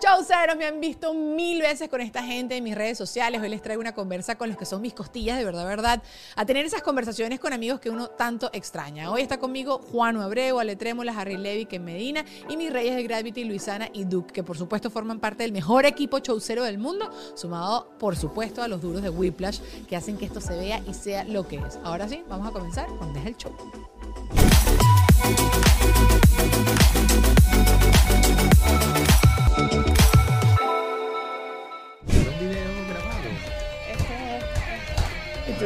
Chauceros, me han visto mil veces con esta gente en mis redes sociales. Hoy les traigo una conversa con los que son mis costillas, de verdad, verdad. A tener esas conversaciones con amigos que uno tanto extraña. Hoy está conmigo Juan Abreu, Ale Trémola, Harry Levy, que en Medina, y mis reyes de Gravity, Luisana y Duke, que por supuesto forman parte del mejor equipo chaucero del mundo, sumado, por supuesto, a los duros de Whiplash, que hacen que esto se vea y sea lo que es. Ahora sí, vamos a comenzar con Deja el Show.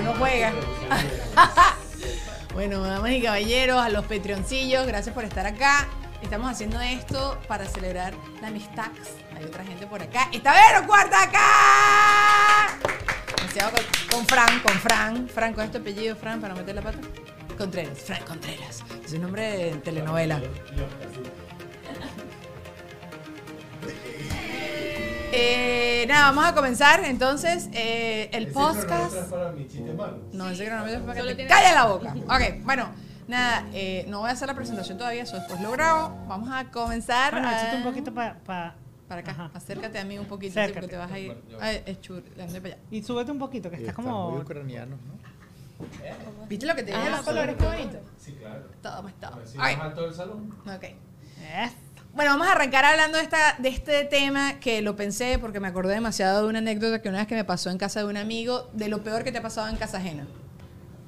No juegas. bueno, damas y caballeros, a los Patreoncillos, gracias por estar acá. Estamos haciendo esto para celebrar la amistad. Hay otra gente por acá. ¡Está Vero Cuarta acá! Con Fran, con Fran. Fran, con este apellido, Fran, para meter la pata. Contreras, Fran Contreras. Es un nombre de telenovela. Eh, nada, vamos a comenzar entonces eh, el podcast. No, ese cronómetro es para que te calle la boca. Ok, bueno, nada, eh, no voy a hacer la presentación todavía, eso después lo grabo. Vamos a comenzar. Bueno, a- un poquito para... para acá. Ajá. Acércate a mí un poquito, sí, Acércate. porque te vas a ir. Ay, es chur, ande para allá. Y súbete un poquito, que estás como... muy ucranianos, ¿no? ¿Viste lo que te dije Ah, los colores? Qué bonito. Sí, claro. Todo, pues, todo. Si más alto del salón. ok. Eh, Bueno, vamos a arrancar hablando de, esta, de este tema que lo pensé porque me acordé demasiado de una anécdota que una vez que me pasó en casa de un amigo, de lo peor que te ha pasado en casa ajena.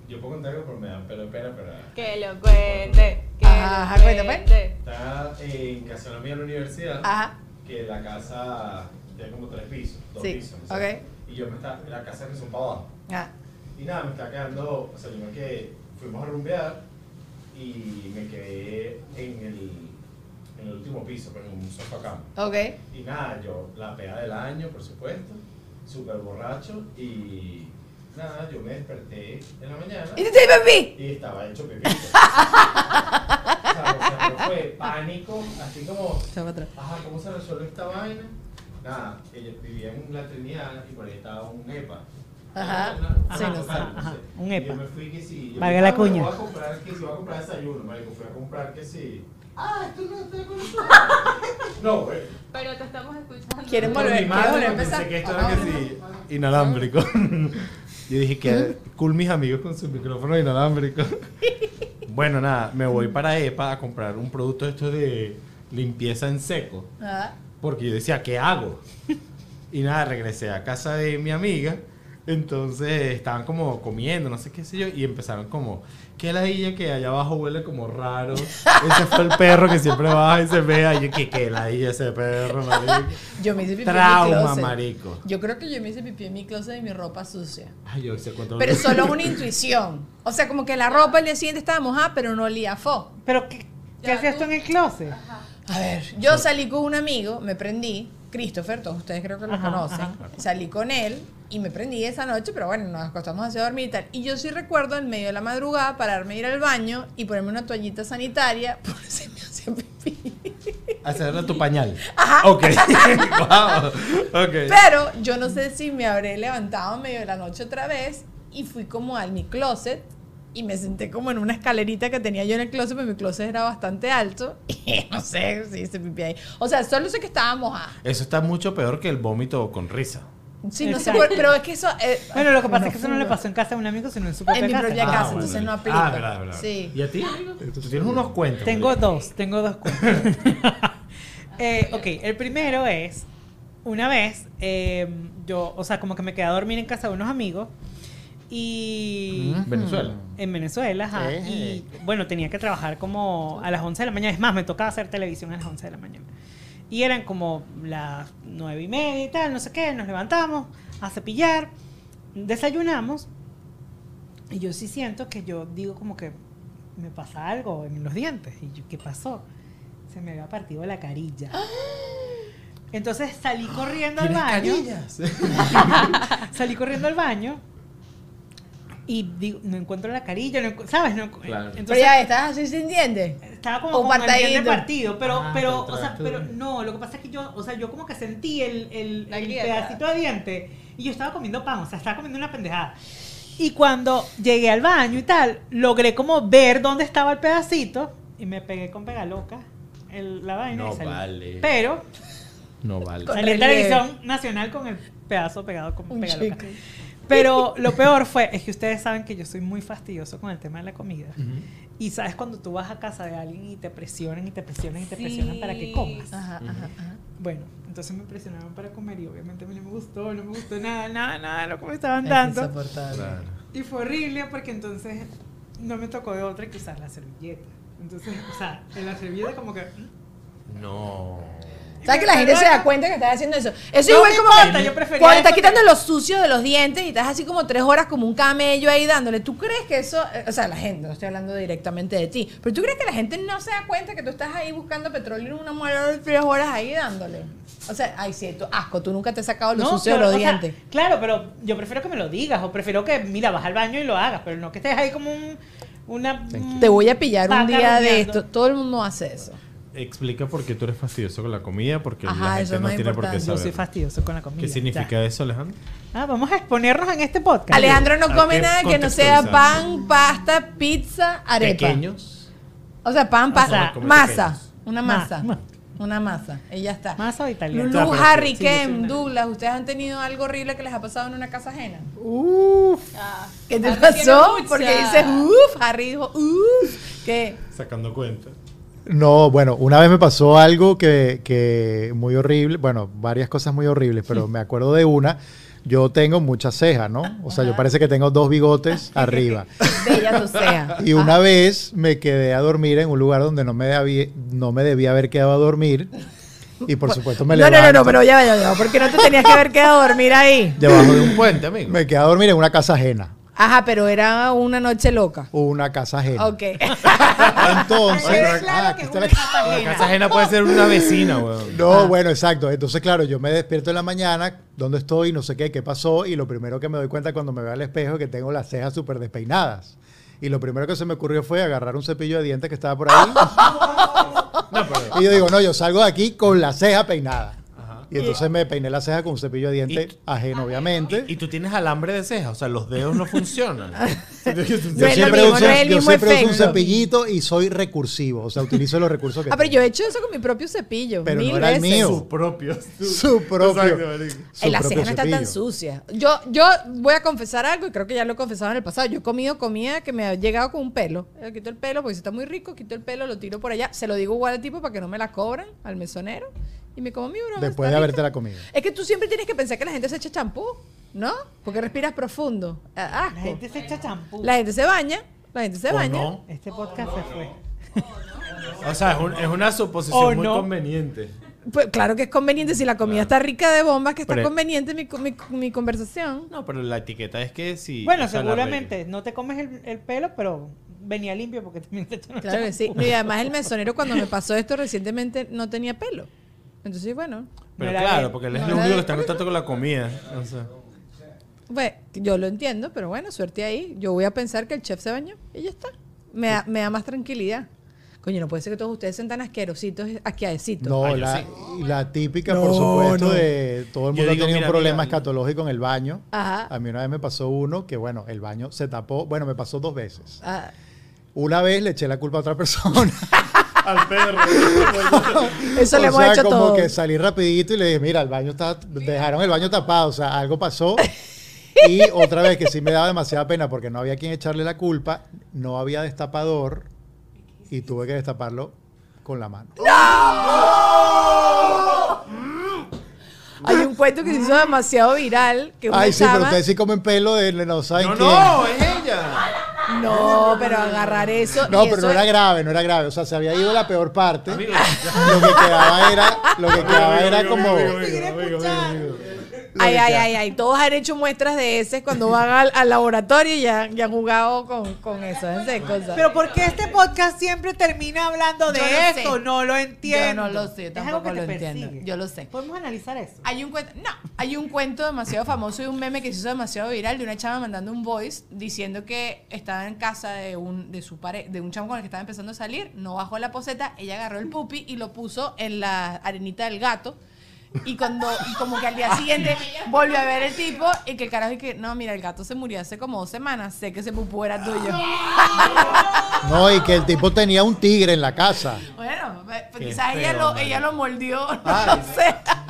Yo puedo contar algo, pero me da pero espera, pero Que lo cuente. Que Ajá, lo cuenta, pues. cuente. Está en casa de una amiga la universidad, Ajá. que la casa tiene como tres pisos, dos Sí, pisos. ¿no? ok. Y yo me está, la casa que son para abajo. Ah, Y nada, me está quedando, o sea, yo me quedé, fuimos a rumbear y me quedé en el, en el último piso, pero en un sofá cama. ok. Y nada, yo la pega del año, por supuesto, súper borracho y nada, yo me desperté en la mañana. ¿Y te pipí? Y estaba hecho pipí. o sea, o sea, pero fue pánico, así como, ajá, ¿cómo se resuelve esta vaina? Nada, ella vivía en la Trinidad y por ahí estaba un EPA. Ajá. Una- Sí, no. Ajá, un Y EPA. Yo me fui que sí. yo Valga la cuña. Voy a comprar que si voy a comprar desayuno, marico. Fui a comprar que sí. Ah, esto no está con No, güey. Pero te estamos escuchando. ¿Quieren volver? mi ¿Quieren madre, volver a pensé empezar? que esto era que ver. sí, inalámbrico. Yo dije que cool mis amigos con su micrófono inalámbrico. Bueno, nada, me voy para EPA a comprar un producto esto de limpieza en seco. Ah, Porque yo decía, ¿qué hago? Y nada, regresé a casa de mi amiga. Entonces estaban como comiendo, no sé qué sé yo, y empezaron como, ¿qué ladilla que allá abajo huele como raro? Ese fue el perro que siempre baja y se vea. Y yo, ¿qué, qué ladilla ese perro, marico? Yo me hice pipí en mi Trauma, closet. marico. Yo creo que yo me hice pipí en mi closet de mi ropa sucia. Ay, yo sé cuánto Pero solo una intuición. O sea, como que la ropa el día siguiente estaba mojada, pero no olía a fo. Pero, ¿qué, qué hacías tú- en el closet? A ver, yo salí con un amigo, me prendí, Christopher, todos ustedes creo que lo Ajá, conocen. ajá. Salí con él y me prendí esa noche, pero bueno, nos acostamos hacia dormir y tal. Y yo sí recuerdo en medio de la madrugada pararme a ir al baño y ponerme una toallita sanitaria por si me hacía pipí. Hacerle tu pañal. Ok. wow. Ok. Pero yo no sé si me habré levantado en medio de la noche otra vez y fui como a mi closet y me senté como en una escalerita que tenía yo en el closet, pero mi closet era bastante alto y no sé si hice pipí ahí. O sea, solo sé que estaba mojada. Eso está mucho peor que el vómito con risa. Sí, no sé, pero es que eso... eh, Bueno, lo que pasa no es que eso no le pasó en casa de un amigo, sino en su propia En mi casa. propia Ah, casa, bueno. entonces no aplica. Ah, verdad, verdad. Sí. ¿Y a ti? Tú tienes unos cuentos. Tengo dos, tengo dos cuentos. Eh, ok, el primero es, una vez, eh, yo, o sea, como que me quedé a dormir en casa de unos amigos y... Venezuela. En Venezuela, ajá. Eh. Y bueno, tenía que trabajar como a las 11 de la mañana. Es más, me tocaba hacer televisión a las 11 de la mañana. Y eran como las 9 y media y tal, no sé qué. Nos levantamos a cepillar, desayunamos. Y yo sí siento que yo digo como que me pasa algo en los dientes. Y yo, ¿qué pasó? Se me había partido la carilla. Entonces salí corriendo al ¿Tienes baño. Salí corriendo al baño. Y digo, no encuentro la carilla, no ¿sabes? No Claro. Pero Entonces, ya estás así sin dientes. estaba como O con el diente partadito. partido, pero, Ah, pero, pero o sea, pero no, lo que pasa es que yo, o sea, yo como que sentí el, el, pedacito de diente y yo estaba comiendo pan, o sea, estaba comiendo una pendejada. Y cuando llegué al baño y tal, logré como ver dónde estaba el pedacito y me pegué con pegaloca el, la vaina No y salí. vale. Pero No vale. Salí en televisión nacional con el pedazo pegado con pegaloca. chicle. Pero lo peor fue, es que ustedes saben que yo soy muy fastidioso con el tema de la comida. Y sabes cuando tú vas a casa de alguien y te presionan y te presionan y te presionan para que comas. Ajá, ajá, ajá. Bueno, entonces me presionaron para comer y obviamente a mí no me gustó, no me gustó nada, nada, nada lo que me estaban Es dando. Claro. Y fue horrible porque entonces no me tocó de otra que usar la servilleta. Entonces, o sea, en la servilleta como que... ¿mm? No. ¿Sabes que la gente se da cuenta que estás haciendo eso? Eso No igual me como importa, que yo prefería cuando estás eso que- quitando lo sucio de los dientes y estás así como tres horas como un camello ahí dándole. ¿Tú crees que eso, eh, o sea, la gente, no estoy hablando directamente de ti, pero tú crees que la gente no se da cuenta que tú estás ahí buscando petróleo en una muela de tres horas ahí dándole? O sea, ay, sí, tú, asco, tú nunca te has sacado lo No, sucio de los sea, dientes. claro, pero yo prefiero que me lo digas o prefiero que, mira, vas al baño y lo hagas, pero no que estés ahí como un, una... Te voy a pillar un día de esto. Todo el mundo hace eso. Explica por qué tú eres fastidioso con la comida, porque Ajá, la gente no tiene por qué importante. Yo saber. soy fastidioso con la comida. ¿Qué significa ya. eso, Alejandro? Ah, vamos a exponernos en este podcast. Alejandro no come nada que no sea pan, pasta, pizza, arepa. Pequeños. O sea, pan, O pa- sea, come masa. pequeños. Una Ma- masa. ma- Una masa. Y ya está. Masa o italiano. Lulu, Ah, Harry, Kem, Douglas, ¿ustedes han tenido algo horrible que les ha pasado en una casa ajena? Uf. ¿Qué te pasó? Porque dices, uff, Harry dijo, uff. ¿Qué? Sacando cuenta. No, bueno, una vez me pasó algo que, que muy horrible, bueno, varias cosas muy horribles, pero me acuerdo de una. Yo tengo muchas cejas, ¿no? O sea, yo parece que tengo dos bigotes arriba. Bella tu sea. Y una vez me quedé a dormir en un lugar donde no me debía, no me debía haber quedado a dormir. Y por supuesto me No, no, no, levanto. no, pero ya, ya, ya. ¿Por qué no te tenías que haber quedado a dormir ahí? Debajo de un puente, amigo. Me quedé a dormir en una casa ajena. Ajá, pero era una noche loca. Una casa ajena. Ok. Entonces, claro ah, que una la- casa La ajena. casa ajena puede ser una vecina, weón. No, bueno, exacto. Entonces, claro, yo me despierto en la mañana, ¿dónde estoy? No sé qué, qué pasó. Y lo primero que me doy cuenta cuando me veo al espejo es que tengo las cejas súper despeinadas. Y lo primero que se me ocurrió fue agarrar un cepillo de dientes que estaba por ahí. No, pero. y yo digo, no, yo salgo de aquí con la ceja peinada. Y entonces me peiné la ceja con un cepillo de dientes ajeno, obviamente. Y tú tienes alambre de ceja, o sea, los dedos no funcionan. No yo siempre, mismo, uso, no el yo siempre uso un cepillito y soy recursivo. O sea, utilizo los recursos que Ah, pero tengo. yo he hecho eso con mi propio cepillo. Pero no mil era el veces. mío. Su propio. Su propio. Exacto, su Eh, la propio ceja no está tan sucia. Yo, yo voy a confesar algo y creo que ya lo he confesado en el pasado. Yo he comido comida que me ha llegado con un pelo. Yo quito el pelo porque si está muy rico, quito el pelo, lo tiro por allá. Se lo digo igual al tipo para que no me la cobran, al mesonero. Y me como mi broma. Después de haberte la comido. Es que tú siempre tienes que pensar que la gente se echa champú, ¿no? Porque respiras profundo. Ah, Asco. La gente se echa champú. La gente se baña. La gente se ¿O baña. no? Este podcast se fue. O sea, es, un- es una suposición ¿O muy no? conveniente. Pues claro que es conveniente. Si la comida está rica de bombas, que está Pero- conveniente mi, mi, mi conversación. No, pero la etiqueta es que si. Bueno, seguramente no te comes el, el pelo, pero venía limpio porque también te Claro que sí. Y además el mesonero cuando me pasó esto recientemente no tenía pelo. Entonces, bueno, Pero No claro, porque él es no el era único que está en contacto con la comida. O sea, pues yo lo entiendo, pero bueno, suerte ahí. Yo voy a pensar que el chef se bañó y ya está. Me da, me da más tranquilidad. Coño, no puede ser que todos ustedes sean tan asquerositos, asqueadecitos. No, Ah, la, sí. la típica, No, por supuesto, no. de todo el mundo digo, ha tenido un problema mira, escatológico en el baño. Ajá. A mí una vez me pasó uno que, bueno, el baño se tapó. Bueno, me pasó dos veces. Ah, Una vez le eché la culpa a otra persona. Al perro. eso o le hemos sea, hecho como todo. que salí rapidito y le dije, mira, el baño está, dejaron el baño tapado, o sea, algo pasó. Y otra vez que sí me daba demasiada pena porque no había quien echarle la culpa, no había destapador y tuve que destaparlo con la mano. Hay un cuento que se hizo demasiado viral. Que una Ay, sí, pero ustedes sí comen pelo de no saben No, quién. no, es ella. No, pero agarrar eso. No, pero eso no era es- grave, no era grave. O sea, se había ido la peor parte. Amigo, Lo que quedaba era, lo que quedaba amigo, era amigo, como. Ay, ay, ay, ay. Todos han hecho muestras de ese cuando van al, al laboratorio y ya, ya han jugado con, con eso. Esas cosas. Pero ¿por qué este podcast siempre termina hablando de Yo no esto? sé. No lo entiendo. Yo no lo sé, Es algo tampoco que lo te entiendo. persigue. Yo lo sé. Podemos analizar eso. Hay un cuento, no, hay un cuento demasiado famoso y un meme que se hizo demasiado viral de una chava mandando un voice diciendo que estaba en casa de un de su pare, de un chamo con el que estaba empezando a salir, no bajó la poseta, ella agarró el pupi y lo puso en la arenita del gato. Y cuando y como que al día siguiente volvió a ver el tipo y que el carajo y que no, mira, el gato se murió hace como dos semanas, sé que ese pupú era tuyo. No, y que el tipo tenía un tigre en la casa. Bueno, pues, Qué quizás ella feo, lo ella lo mordió, Ay. no sé.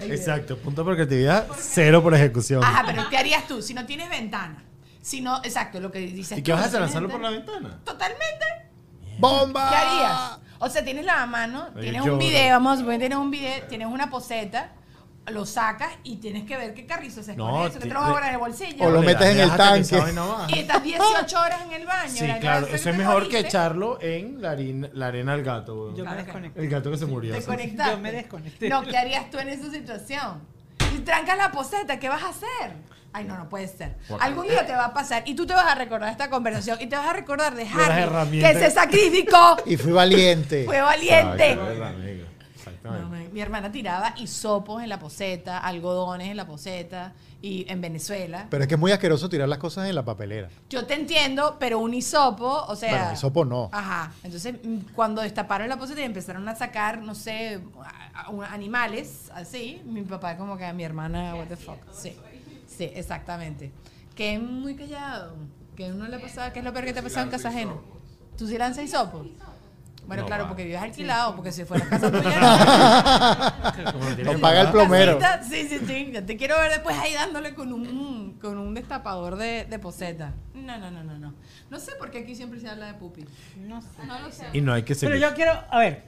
Exacto, punto por creatividad, cero por ejecución. Ajá, pero ¿qué harías tú si no tienes ventana? Si no, exacto, lo que dices ¿Y tú, qué vas a hacer? no ¿Lanzarlo por la ventana? Totalmente. ¡Bomba! ¿Qué harías? O sea, tienes la mano, tienes un video, vamos a suponer, tienes un video, tienes una poseta, lo sacas y tienes que ver qué carrizo se No, esconde eso, que te lo vas a en el bolsillo. O lo metes en el tanque. Y estás 18 horas en el baño. Sí, la claro, eso es mejor que echarlo en la arena, la arena al gato. Yo Claro me desconecté. El gato que se murió. Te. Yo me desconecté. No, ¿qué harías tú en esa situación? Si trancas la poseta, ¿qué vas a hacer? Ay, no, no puede ser. Algún día te va a pasar y tú te vas a recordar esta conversación y te vas a recordar de Harry, que se sacrificó, Y fui valiente. fue valiente. No, mi, hermana tiraba hisopos en la poseta, algodones en la poseta y en Venezuela. Pero es que es muy asqueroso tirar las cosas en la papelera. Yo te entiendo, pero un hisopo, o sea... Bueno, hisopo no. Ajá. Entonces, mm, cuando destaparon la poseta y empezaron a sacar, no sé, animales, así, mi papá como que a mi hermana, what the fuck. Sí, sí, exactamente. Que es muy callado. Que uno le pasaba, que es lo peor que te ha pasado en casa ajena. ¿Tú sí lanzas hisopo? Bueno, No, claro, va. porque vives alquilado, porque si fuera casa tuya... No Lo paga el plomero. Casita, Sí, sí, sí. Ya te quiero ver después ahí dándole con un, con un destapador de, de poseta. No, no, no, no, no. No sé por qué aquí siempre se habla de pupi. No sé. No lo sé. Y no hay que Pero seguir. yo quiero, a ver,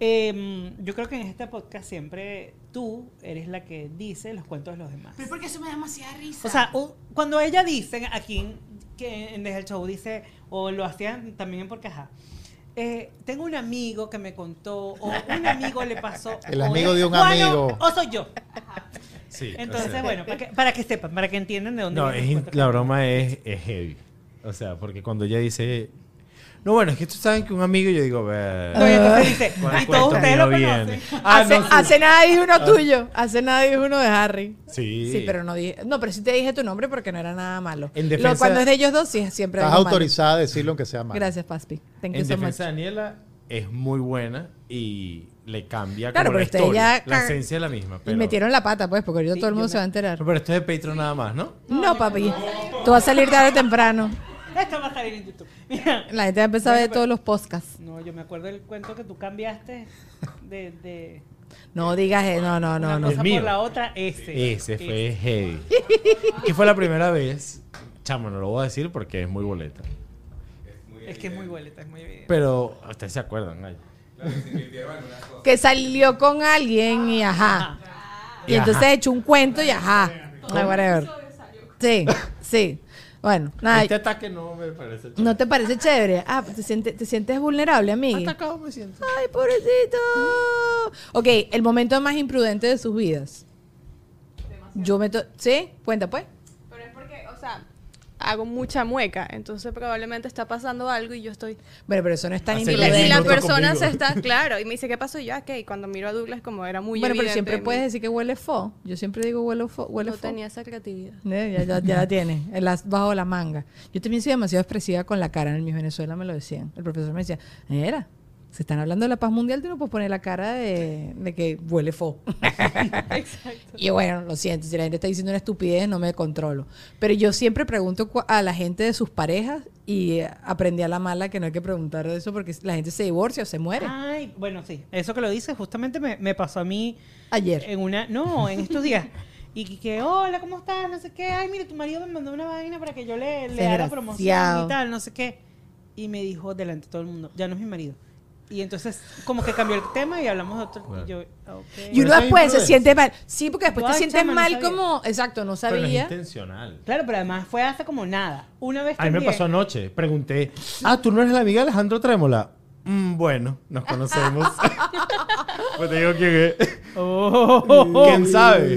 em, yo creo que en este podcast siempre tú eres la que dice los cuentos de los demás. Pero porque eso me da demasiada risa. O sea, u- cuando ella dice aquí en- que en Desde el Show dice, o lo hacían también en Porque Ajá, eh, tengo un amigo que me contó, o un amigo le pasó. El amigo de un amigo. O soy yo. Sí, o Entonces, sea, bueno, para que, para que sepan, para que entiendan de dónde No, es la broma es, es heavy. O sea, porque cuando ella dice. No, bueno, es que tú sabes que un amigo, yo digo, ver. No, y entonces dice, ¿cuál y todos ustedes lo conocen. Ah, hace, no, sí. hace nada dije uno tuyo. Hace nada dije uno de Harry. Sí. Sí, pero no dije. No, pero sí te dije tu nombre porque no era nada malo. En Lo- defensa- cuando es de ellos dos, sí, siempre Estás malo. autorizada a decirlo aunque sea mal. Gracias, Paspi. Thank you En so much. defensa de Daniela es muy buena y le cambia Claro, como la pero ustedes historia. ya La esencia es la misma. Y metieron la pata, pues, porque ahorita Sí, todo el mundo se va a enterar. pero esto es de Patreon nada más, ¿no? No, papi. Tú vas a salir tarde o temprano. Esto va a salir en YouTube. Mira. La gente va a empezar a ver todos los podcasts. No, yo me acuerdo del cuento que tú cambiaste de, de No digas, no, no, no, una no. Cosa mío. por la otra, ese. Ese fue heavy. que fue la primera vez. Chamo, no lo voy a decir porque es muy boleta. Es que es muy boleta, es muy evidente. Pero ustedes se acuerdan. ay. Que salió con alguien y ajá. Y Y entonces ajá. echó un cuento y ajá. Whatever. Sí, sí. Bueno, nada. Este ataque no me parece chévere. ¿No te parece chévere? Ah, te sientes, te sientes vulnerable, amigo. Atacado me siento. Ay, pobrecito. Ok, el momento más imprudente de sus vidas. Yo me... to- ¿Sí? Cuenta, pues. Pero es porque, o sea, hago mucha mueca. Entonces probablemente está pasando algo y yo estoy... Bueno, pero eso no es tan Y, y la persona conmigo. se está... Claro, y me dice, ¿qué pasó? Y yo, ok, cuando miro a Douglas como era muy Bueno, pero siempre puedes decir que huele fo. Yo siempre digo huele fo. Huele No fo. tenía esa creatividad. Eh, Ya, ya, ya la tiene, en las- bajo la manga. Yo también soy demasiado expresiva con la cara. En mi Venezuela me lo decían. El profesor me decía, era, se están hablando de la paz mundial, tú no puedes poner la cara de, de que huele fo. Y bueno, lo siento, si la gente está diciendo una estupidez, no me controlo. Pero yo siempre pregunto a la gente de sus parejas y eh, aprendí a la mala que no hay que preguntar de eso porque la gente se divorcia o se muere. Ay, bueno, sí. Eso que lo dices justamente me, me pasó a mí Ayer. en una... No, en estos días. Y que, hola, ¿cómo estás? No sé qué. Ay, mire, tu marido me mandó una vaina para que yo le, le haga la promoción y tal, no sé qué. Y me dijo delante de todo el mundo, ya no es mi marido. Y entonces, como que cambió el tema y hablamos de otro. Y yo. Y uno después se siente mal. Sí, porque después te sientes chama, mal sabía. como... Exacto, no Pero no es sabía. intencional. Claro, pero además fue hace como nada. Una vez A mí me también- pasó anoche. Pregunté, ah, ¿tú no eres la amiga de Alejandro Trémola? "Mm, bueno, nos conocemos. pues te digo quién es. Oh, ¿Quién sabe?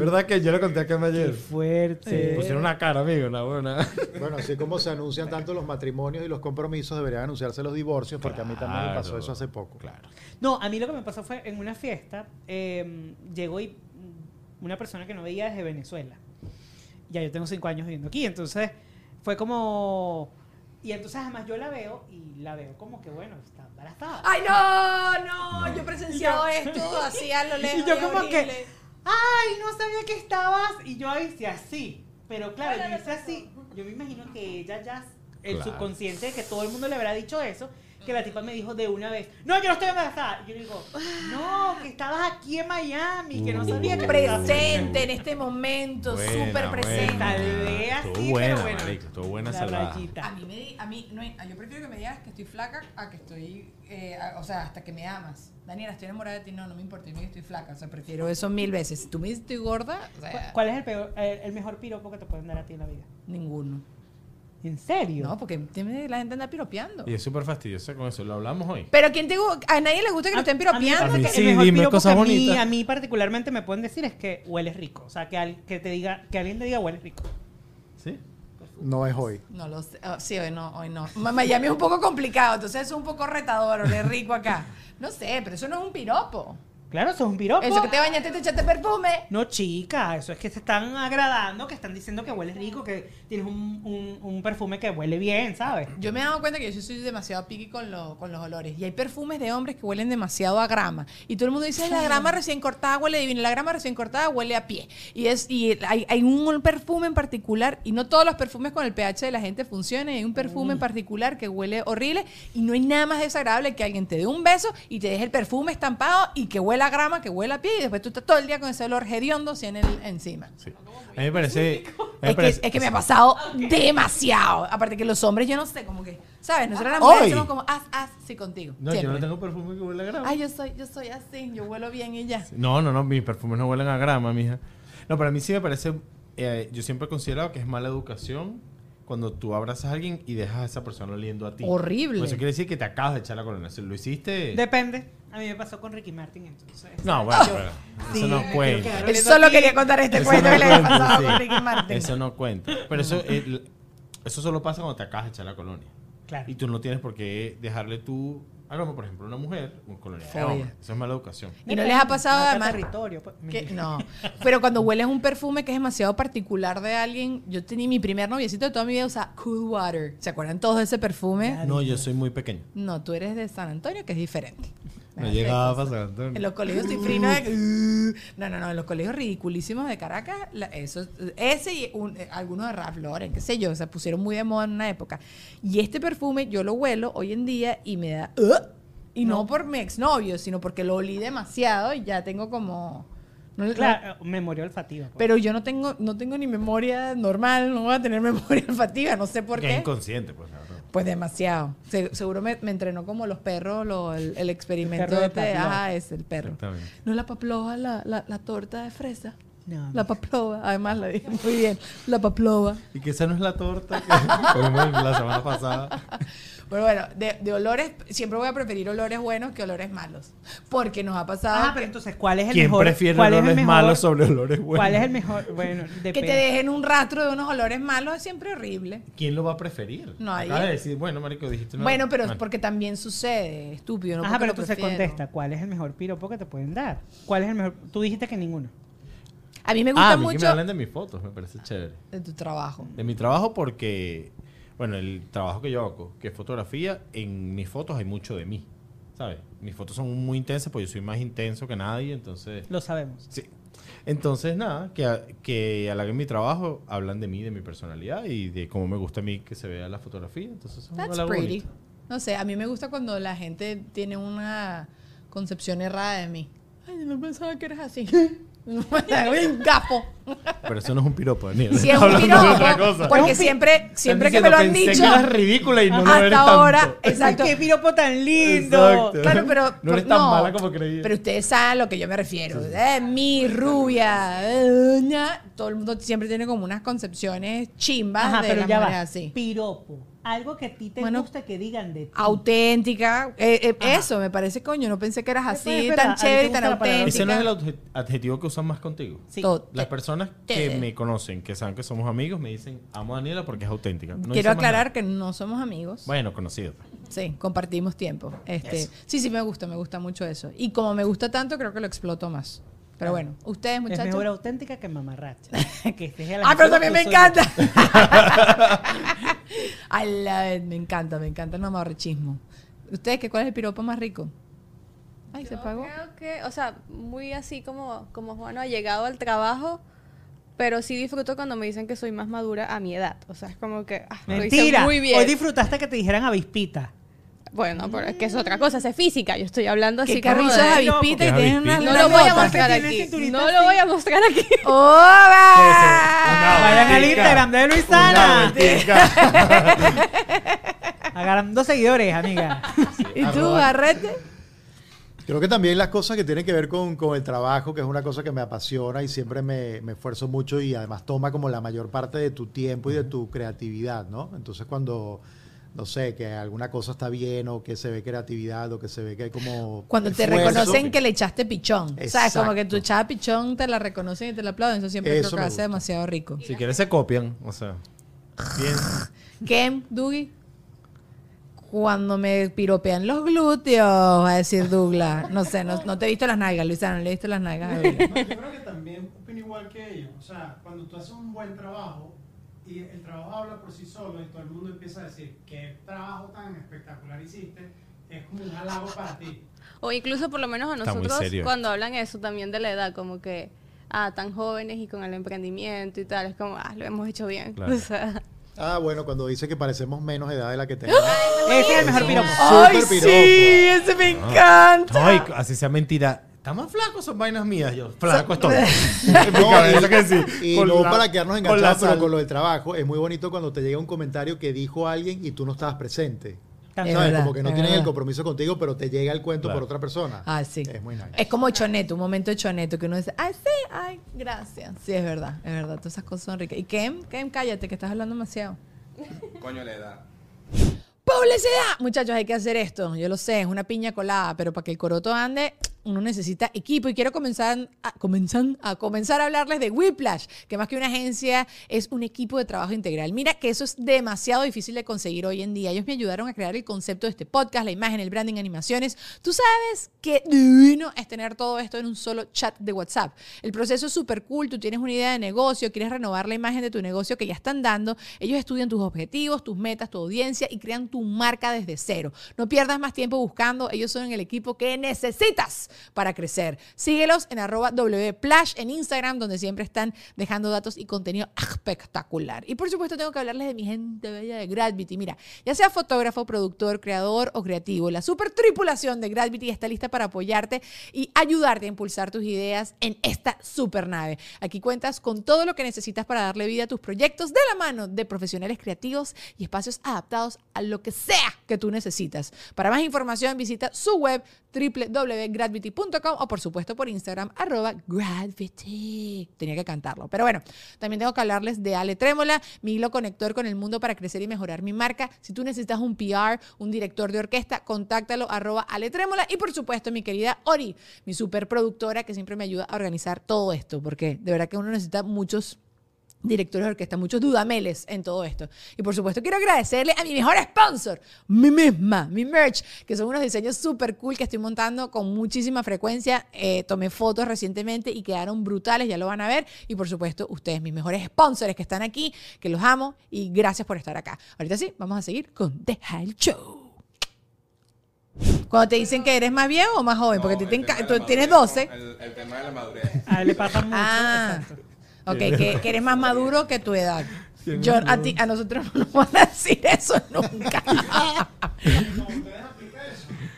¿Verdad que yo le conté acá Qué ayer? fuerte. Pusieron una cara, amigo, una buena. Bueno, así como se anuncian tanto los matrimonios y los compromisos, deberían anunciarse los divorcios, porque a mí también me pasó eso hace poco. Claro. No, a mí lo que me pasó fue en una fiesta, eh, llegó y una persona que no veía desde Venezuela. Ya yo tengo cinco años viviendo aquí, entonces fue como... Y entonces además yo la veo y la veo como que, bueno, está embarazada. Ay, no, no, yo he presenciado esto así a lo lejos. y yo y como horrible. que, ay, no sabía que estabas. Y yo hice así. Pero claro, yo hice así. Yo me imagino que ella ya, el Claro. subconsciente de que todo el mundo le habrá dicho eso, que la tipa me dijo de una vez, no, yo no estoy embarazada. Y yo digo, no, que estabas aquí en Miami, que no sabía que estabas- presente en este momento, Buena, súper buena. presente. Tal vez así, Estuvo pero buena, bueno. estuvo buena La rayita. A mí, me, di- a mí no, hay- yo prefiero que me digas que estoy flaca a que estoy, eh, a- o sea, hasta que me amas. Daniela, estoy enamorada de ti, no, no me importa, que estoy flaca, o sea, prefiero eso mil veces. Si tú me dices que estoy gorda, o ¿Cu- sea, ¿Cuál es el, peor, el, el mejor piropo que te pueden dar a ti en la vida? ninguno. ¿En serio? No, porque tiene- la gente anda piropeando. Y es súper fastidioso con eso. Lo hablamos hoy. Pero ¿quién te gu- a nadie le gusta que lo estén piropeando. a mí que sí, el mejor dime cosas que a mí, bonitas. a mí particularmente me pueden decir es que hueles rico. O sea, que, al- que te diga, que alguien te diga hueles rico. ¿Sí? No es hoy. No lo sé. Ah, sí, hoy no, hoy no. Ma- Miami es un poco complicado, entonces es un poco retador, oler rico acá. No sé, pero eso no es un piropo. Claro, eso es un piropo. Eso que te bañaste y te echaste perfume. No, chica, eso es que se están agradando, que están diciendo que hueles rico, que tienes un, un- un perfume que huele bien, ¿sabes? Yo me he dado cuenta que yo soy demasiado picky con, lo- con los olores. Y hay perfumes de hombres que huelen demasiado a grama. Y todo el mundo dice, "Ay, la grama recién cortada huele divino. La grama recién cortada huele a pie. Y es y hay, hay un perfume en particular, y no todos los perfumes con el pH de la gente funcionan. Hay un perfume en particular que huele horrible. Y no hay nada más desagradable que alguien te dé un beso y te deje el perfume estampado y que huela a grama, que huela a pie. Y después tú estás todo el día con ese olor hediondo en el, encima. Sí. A mí me parece. a mí me Es que, parece- es que me ha pasado demasiado. Aparte que los hombres, yo no sé, como que, ¿sabes? Nosotros las mujeres Hoy. somos como, haz, haz, sí, contigo. No, siempre. yo no tengo perfume que huele a grama. Ay, yo soy, yo soy así, yo huelo bien y ya. No, no, no, mis perfumes no huelen a grama, mija. No, para mí sí me parece. eh, yo siempre he considerado que es mala educación cuando tú abrazas a alguien y dejas a esa persona oliendo a ti. Horrible. Pues eso quiere decir que te acabas de echar la colonia. Si lo hiciste. Depende. A mí me pasó con Ricky Martin, entonces. No, bueno, Yo- Sí, eso no cuenta. Él solo aquí. quería contar este Eso cuento no que le había cuenta, pasado sí. con Ricky Martin. Eso no cuenta. Pero eso, eh, eso solo pasa cuando te acabas de echar la colonia. Claro. Y tú no tienes por qué dejarle tu aroma, por ejemplo, una mujer, un colonia. de Fobia. Eso es mala educación. Y no les ha pasado Marca además territorio. pues. que no. Pero cuando hueles un perfume que es demasiado particular de alguien, yo tenía mi primer noviecito de toda mi vida usaba Cool Water. ¿Se acuerdan todos de ese perfume? No, yo soy muy pequeño. No, tú eres de San Antonio, que es diferente. No llegaba a pasar, Antonio. En los colegios cifrinos de... Uh, No, no, no, en los colegios ridiculísimos de Caracas, la- eso, ese y un- eh, algunos de Ralph Lauren, qué sé yo, se pusieron muy de moda en una época. Y este perfume yo lo huelo hoy en día y me da... "Ugh". y no. por mi exnovio, sino porque lo olí demasiado y ya tengo como... no- no- Claro, memoria olfativa. pues. pero yo no tengo, no tengo ni memoria normal, no voy a tener memoria olfativa, no sé por Porque es qué. inconsciente, pues, la verdad. Pues demasiado. Se- seguro me, me entrenó como los perros, lo- el, el experimento perro de este, ajá, es el perro. No la paploja, la, la, la torta de fresa. No. La paplova, además la dije muy bien. La paplova. Y que esa no es la torta que comimos la semana pasada. Pero bueno, de, de olores, siempre voy a preferir olores buenos que olores malos. Porque nos ha pasado Ah, pero entonces, ¿cuál es el ¿Quién mejor? prefiere cuál es el olores mejor- malos sobre olores buenos? ¿Cuál es el mejor? Bueno, que te dejen un rastro de unos olores malos es siempre horrible. ¿Quién lo va a preferir? Nadie. Acabas de decir, bueno, marico, dijiste una... Bueno, pero es porque también sucede, estúpido. No Ajá, pero tú se contesta, ¿cuál es el mejor piropo que te pueden dar? ¿Cuál es el mejor? Tú dijiste que ninguno. A mí me Ah, gusta a mí que me mucho hablen de mis fotos, me parece chévere. de tu trabajo. De mi trabajo porque, bueno, el trabajo que yo hago, que es fotografía, en mis fotos hay mucho de mí, ¿sabes? Mis fotos son muy intensas porque yo soy más intenso que nadie, entonces... Lo sabemos. Sí. Entonces, nada, que, a- que halaguen mi trabajo, hablan de mí, de mi personalidad y de cómo me gusta a mí que se vea la fotografía. Entonces, es un That's pretty. bonito. No sé, a mí me gusta cuando la gente tiene una concepción errada de mí. Ay, no pensaba que eras así. un gafo. Pero eso no es un piropo, Daniel. Si es un Hablando de otra piropo, cosa. porque siempre, siempre que me lo han dicho, Pensé que eras ridícula y no lo hasta eres ahora, tanto. exacto. ¡Qué piropo tan lindo! Exacto. Claro, pero No eres tan mala como creía. Pero ustedes saben a lo que yo me refiero. Eh, mi rubia, eh, todo el mundo siempre tiene como unas concepciones chimbas Ajá, de pero las ya va. así. Piropo. Algo que a ti te Bueno, gusta que digan de ti. Auténtica, eh, eh, eso me parece coño. No pensé que eras así, es tan chévere y tan auténtica. Ese no es el adje- adjetivo que usan más contigo. Sí. Las personas que me conocen, que saben que somos amigos, me dicen, amo a Daniela porque es auténtica. No Quiero aclarar que no somos amigos. Bueno, conocido. pues. Sí, compartimos tiempo. Este, sí, sí me gusta, me gusta mucho eso. Y como me gusta tanto, creo que lo exploto más. Pero bueno, ustedes Es muchachos. mejor auténtica que mamarracha. que Ah, pero también me encanta. I love it, me encanta, me encanta el mamarrachismo. ¿Ustedes qué cuál es el piropo más rico? Ay, se pagó. Creo que, o sea, muy así como, como Juan ha llegado al trabajo, pero sí disfruto cuando me dicen que soy más madura a mi edad. O sea, es como que ah, lo hice Mentira. muy bien. Hoy disfrutaste que te dijeran avispita. Bueno, pero es que es otra cosa, es física. Yo estoy hablando así como carrizo de- es avispita y ¿Qué es tienes una avispita? No lo voy a mostrar Tiene aquí. No lo voy a mostrar aquí. ¡Oba! Vayan al. Instagram de Luisana. Agarrando seguidores, amiga. ¿Y tú, Garrete? Creo que también las cosas que tienen que ver con, con el trabajo, que es una cosa que me apasiona y siempre me, me esfuerzo mucho y además toma como la mayor parte de tu tiempo y de tu creatividad, ¿no? Entonces cuando, no sé, que alguna cosa está bien o que se ve creatividad o que se ve que hay como... Cuando te reconocen que le echaste pichón. ¿Sabes? Como que tu echada pichón te la reconocen y te la aplauden. Eso siempre Eso creo que hace demasiado rico. si quieres se copian, o sea. Bien. Kem, Dougie. Cuando me piropean los glúteos, va a decir Douglas. No sé, no, no te he visto las nalgas, Luisana, no le he visto las nalgas. a Douglas. No, yo creo que también opino igual que ellos. O sea, cuando tú haces un buen trabajo y el trabajo habla por sí solo y todo el mundo empieza a decir qué trabajo tan espectacular hiciste, es como un halago para ti. O incluso por lo menos a nosotros cuando hablan eso también de la edad, como que, ah, tan jóvenes y con el emprendimiento y tal, es como, ah, lo hemos hecho bien. Claro. O sea, Ah, bueno, cuando dice que parecemos menos edad de la que tenemos. Ese es el mejor piropo. ¡Ay, sí! piropo. ¡Ese me encanta! Ay, así sea mentira. ¿Está más flaco? Son vainas mías. Yo, flaco estoy. en mi No, cabeza y- que sí. Y Con no la- para quedarnos con enganchados, pero con lo del trabajo, es muy bonito cuando te llega un comentario que dijo alguien y tú no estabas presente. También. ¿Sabes? verdad, Como que no es tienen el compromiso contigo, pero te llega el cuento Claro. por otra persona. Ah, sí. Es muy nice. Es como choneto, un momento de choneto que uno dice, ay, sí, ay, gracias. Sí, es verdad, es verdad. Todas esas cosas son ricas. Y Kem, Kem, cállate, que estás hablando demasiado. Coño, la edad. ¡Publicidad! Muchachos, hay que hacer esto. Yo lo sé, es una piña colada, pero para que el coroto ande, uno necesita equipo. Y quiero comenzar a, comenzar, a comenzar a hablarles de Whiplash, que más que una agencia es un equipo de trabajo integral. Mira que eso es demasiado difícil de conseguir hoy en día. Ellos me ayudaron a crear el concepto de este podcast, la imagen, el branding, animaciones. Tú sabes qué divino es tener todo esto en un solo chat de WhatsApp. El proceso es súper cool. Tú tienes una idea de negocio, quieres renovar la imagen de tu negocio que ya están dando. Ellos estudian tus objetivos, tus metas, tu audiencia y crean tu marca desde cero. No pierdas más tiempo buscando. Ellos son el equipo que necesitas para crecer. Síguelos en arroba wplash en Instagram, donde siempre están dejando datos y contenido espectacular. Y por supuesto tengo que hablarles de mi gente bella de Gravity. Mira, ya sea fotógrafo, productor, creador o creativo, la super tripulación de Gravity está lista para apoyarte y ayudarte a impulsar tus ideas en esta super nave. Aquí cuentas con todo lo que necesitas para darle vida a tus proyectos de la mano de profesionales creativos y espacios adaptados a lo que sea que tú necesitas. Para más información visita su web www.gravity.com gravity.com o por supuesto por Instagram, arroba gravity. Tenía que cantarlo. Pero bueno, también tengo que hablarles de Ale Trémola, mi hilo conector con el mundo para crecer y mejorar mi marca. Si tú necesitas un PR, un director de orquesta, contáctalo arroba Ale Trémola. Y por supuesto, mi querida Ori, mi superproductora que siempre me ayuda a organizar todo esto, porque de verdad que uno necesita muchos directores de orquesta, muchos dudameles en todo esto. Y por supuesto quiero agradecerle a mi mejor sponsor, mi misma, mi merch, que son unos diseños súper cool que estoy montando con muchísima frecuencia. Eh, tomé fotos recientemente y quedaron brutales, ya lo van a ver. Y por supuesto ustedes, mis mejores sponsors que están aquí, que los amo y gracias por estar acá. Ahorita sí, vamos a seguir con Deja el Show. Cuando te dicen que eres más viejo o más joven, porque te la tienes madurez, 12. El, el tema de la madurez. A él le pasa mucho. Ah, exacto. Ok, que, que eres más maduro que tu edad. Yo, a, ti, a nosotros no nos van a decir eso nunca.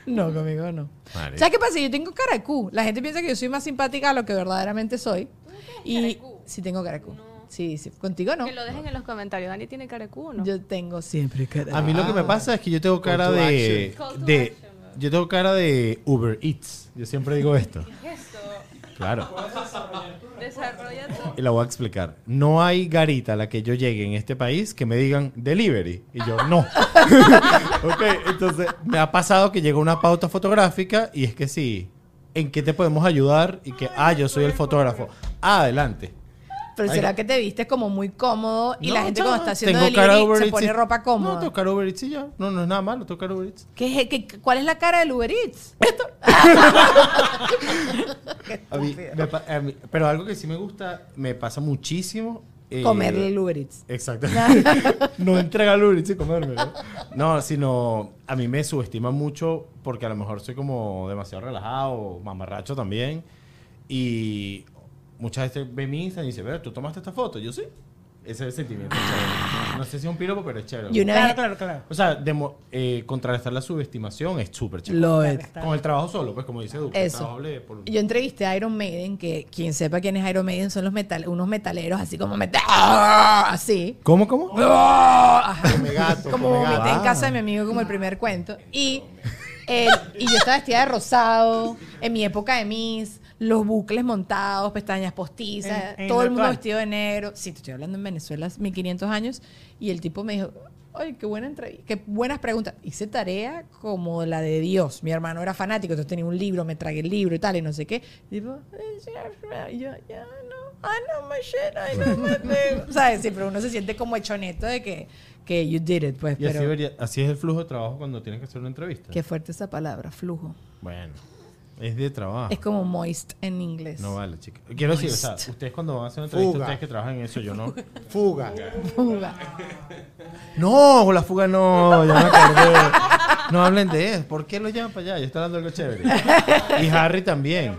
No, conmigo no. ¿Sabes qué pasa? Yo tengo cara de Q. La gente piensa que yo soy más simpática de lo que verdaderamente soy. Y sí tengo cara de Q. Sí, sí. Contigo no. Que lo dejen en los comentarios. Dani tiene cara de cubo, ¿no? Yo tengo siempre cara de A mí lo que me pasa es que yo tengo cara de, yo tengo cara de Uber Eats. Yo siempre digo esto. Esto. Claro. Desarrolla tu... Y la voy a explicar. No hay garita a la que yo llegue en este país que me digan delivery. Y yo, no. ok, entonces me ha pasado que llega una pauta fotográfica y es que sí. ¿En qué te podemos ayudar? Y que, ah, yo soy el fotógrafo. Adelante. Pero Ay, será no. que te vistes como muy cómodo y No, la gente cuando está haciendo delivery se pone y- ropa No, cómoda? cara de Uber Eats y ya. No, no es nada malo, de Uber Eats. ¿Qué, qué- cuál es la cara del Uber Eats? A mí- me pa- a mí- pero algo que sí me gusta, me pasa muchísimo. eh, Comerle el Uber Eats. Exacto. no entrega Uber Eats y comérmelo. No, sino a mí me subestima mucho porque a lo mejor soy como demasiado relajado, mamarracho también. Y muchas veces ve mi Instagram y dice, ver, ¿tú tomaste esta foto? Yo sí. Ese es el sentimiento. chévere. No sé si es un piropo, pero es chévere. Y una Claro, vez... claro, claro. O sea, demo- eh, contrarrestar la subestimación es súper chévere. Love it. Con el trabajo solo, pues como dice Duque. el Eso. por- Yo entrevisté a Iron Maiden, que quien sepa quién es Iron Maiden son los metal, unos metaleros así como metal, así. ¿Cómo, cómo? Ajá. Come gato, como come gato. en casa de mi amigo como el primer cuento. Y, él- y yo estaba vestida de rosado, en mi época de Miss, los bucles montados, pestañas postizas, En- en todo el mundo vestido de negro. Sí, te estoy hablando en Venezuela, hace 1500 años. Y el tipo me dijo, ay, qué buena entrevista, qué buenas preguntas. Hice tarea como la de Dios. Mi hermano era fanático, entonces tenía un libro, me tragué el libro y tal, y no sé qué. Y tipo, y yo, ya, no, I know my shit, I know my thing. ¿Sabes? Siempre uno se siente como hechoneto de que, que you did it, pues. Y así, Pero debería- así es el flujo de trabajo cuando tienes que hacer una entrevista. qué fuerte esa palabra, flujo. Bueno, es de trabajo. Es como moist en inglés. No vale, chica. Quiero decir, o sea, Moist. ustedes cuando van a hacer una entrevista, Fuga. ustedes que trabajan en eso, yo no. Fuga. Fuga. No, la fuga no, ya me acordé. No hablen de eso. ¿Por qué lo llaman para allá? Yo estoy hablando de algo chévere. Y Harry también.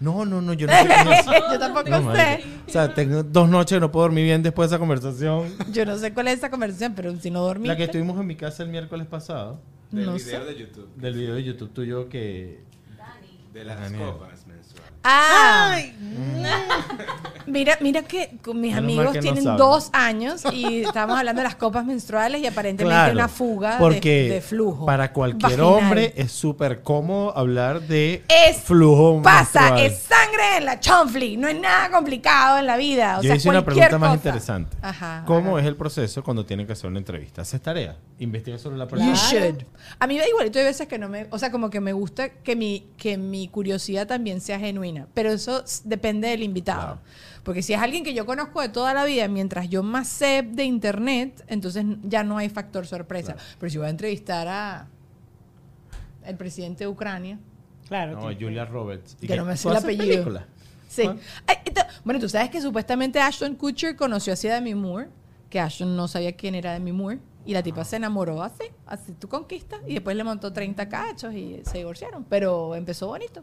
No, no, no, yo no sé. no- Yo tampoco no, sé. O sea, tengo dos noches que no puedo dormir bien después de esa conversación. Yo no sé cuál es esa conversación, pero si no dormí. La que estuvimos en mi casa el miércoles pasado. Del No video sé. de YouTube. Del video de YouTube tuyo que... De las copas mensuales. Ah. Mira, mira que con mis Menos amigos que no tienen saben. dos años y estamos hablando de las copas menstruales y aparentemente Claro, una fuga de- porque de, flujo. Para cualquier vaginal. hombre es súper cómodo hablar de Es- flujo Pasa, menstrual. es sangre en la chonfli. No es nada complicado en la vida. O Yo sea, hice una cualquier pregunta más cosa. interesante. Ajá. ¿Cómo ajá. es el proceso cuando tienen que hacer una entrevista? ¿Haces tarea? ¿Investiga sobre la You persona? should. A mí igualito hay veces que no me, o sea, como que me gusta que mi que mi curiosidad también sea genuina, pero eso depende del invitado. Claro. Porque si es alguien que yo conozco de toda la vida, mientras yo más sé de internet, entonces ya no hay factor sorpresa. Pero si voy a entrevistar a el presidente de Ucrania, Claro. No, tío. Julia Roberts. ¿Y que no me sé ¿Tú el haces apellido. película? Sí. Ah. Ay, bueno, tú sabes que supuestamente Ashton Kutcher conoció así a Demi Moore, que Ashton no sabía quién era Demi Moore, y la tipa se enamoró así, así tú conquistas, y después le montó 30 cachos y se divorciaron. Pero empezó bonito,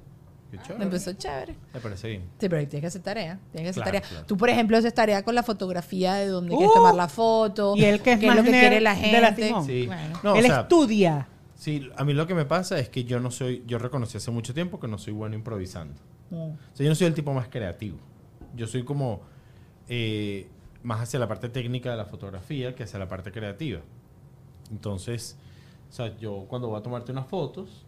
Qué chévere. empezó chévere. Me parece bien. Sí, pero tienes que hacer tarea. Tienes que hacer Claro, tarea. claro. Tú, por ejemplo, haces tarea con la fotografía de dónde quieres Uh, tomar la foto. y él que es qué más lo que quiere la de gente. la Timón. Sí. Bueno. No, o Él sea, estudia. sí, a mí lo que me pasa es que yo no soy, yo reconocí hace mucho tiempo que no soy bueno improvisando. Mm. O sea, yo no soy el tipo más creativo. Yo soy como eh, más hacia la parte técnica de la fotografía que hacia la parte creativa. Entonces, o sea, yo cuando voy a tomarte unas fotos,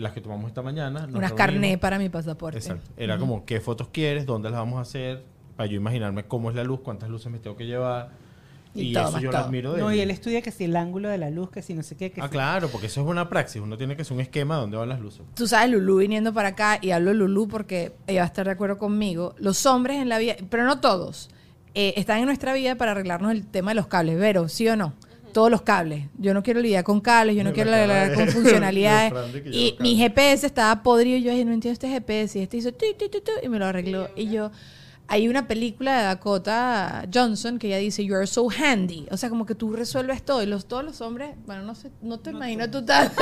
las que tomamos esta mañana. Unas carné para mi pasaporte. Exacto. Era como, ¿qué fotos quieres? ¿Dónde las vamos a hacer? Para yo imaginarme cómo es la luz, cuántas luces me tengo que llevar. Y eso yo lo admiro de No, y él. él estudia que si el ángulo de la luz, que si no sé qué, que Ah, si- claro, porque eso es una praxis. Uno tiene que hacer un esquema de dónde van las luces. Tú sabes, Lulú viniendo para acá, y hablo de Lulú porque ella va a estar de acuerdo conmigo. Los hombres en la vida, pero no todos, eh, están en nuestra vida para arreglarnos el tema de los cables. Vero, ¿sí o no? Todos los cables. Yo no quiero lidiar con cables, yo no quiero lidiar de- con funcionalidades. y mi. GPS estaba podrido y yo dije, no entiendo este GPS. Y este hizo tu, tu, tu, tu, y me lo arregló. Y yo, hay una película de Dakota Johnson que ella dice, you are so handy. O sea, como que tú resuelves todo. Y los, todos los hombres, bueno, no sé, no te imagino tú tanto.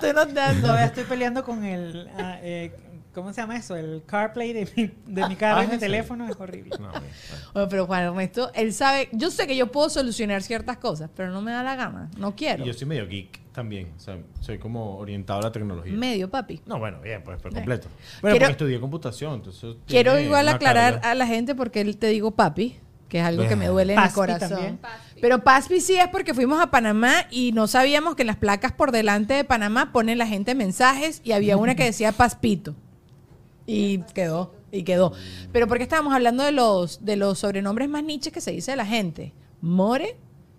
tú no tanto. Todavía estoy peleando con el. ah, eh, ¿Cómo se llama eso? El CarPlay de mi, de mi carro Ah, y mi teléfono es horrible. No, bueno, Bueno, pero Juan Ernesto, él sabe, yo sé que yo puedo solucionar ciertas cosas, pero no me da la gana, no quiero. Y yo soy medio geek también. O sea, soy como orientado a la tecnología. Medio, papi. No, bueno, bien, pues por completo. Bueno, Quiero- porque estudié computación, entonces... Quiero igual aclarar carga. a la gente porque él te digo papi, que es algo que me duele en el corazón. Pero Paspi sí es porque fuimos a Panamá y no sabíamos que en las placas por delante de Panamá ponen la gente mensajes y había una que decía Paspito. Y quedó, y quedó. Pero porque estábamos hablando de los, de los sobrenombres más niches que se dice de la gente. More,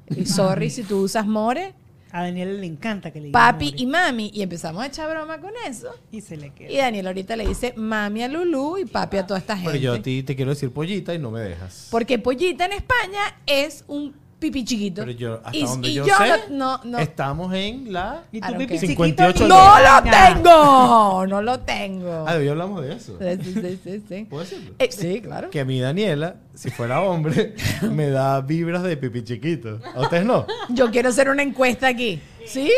y sorry si tú usas More, A Daniel le encanta que le digan papi more. y mami. Y empezamos a echar broma con eso. Y se le queda. Y Daniel ahorita le dice mami a Lulú y papi a toda esta gente. Pero yo a ti te quiero decir pollita y no me dejas. Porque pollita en España es un pipí chiquito. Pero yo, hasta y, donde y yo, yo sé, no, no, estamos en la... Y I tu chiquito 58 y- ¡No lo tengo! No lo tengo. Ah, hoy hablamos de eso. Sí, sí, sí, sí. ¿Puedo decirlo? Eh, sí, claro. Que a mí Daniela, si fuera hombre, me da vibras de pipí chiquito. ¿A ustedes no? Yo quiero hacer una encuesta aquí. ¿Sí?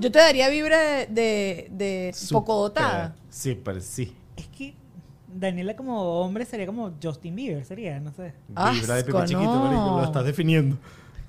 Yo te daría vibra de, de, de poco dotada. Sí, pero sí. Es que Daniela como hombre sería como Justin Bieber, sería, no sé. Vibra de pipí Asco, chiquito, no. marico. Lo estás definiendo.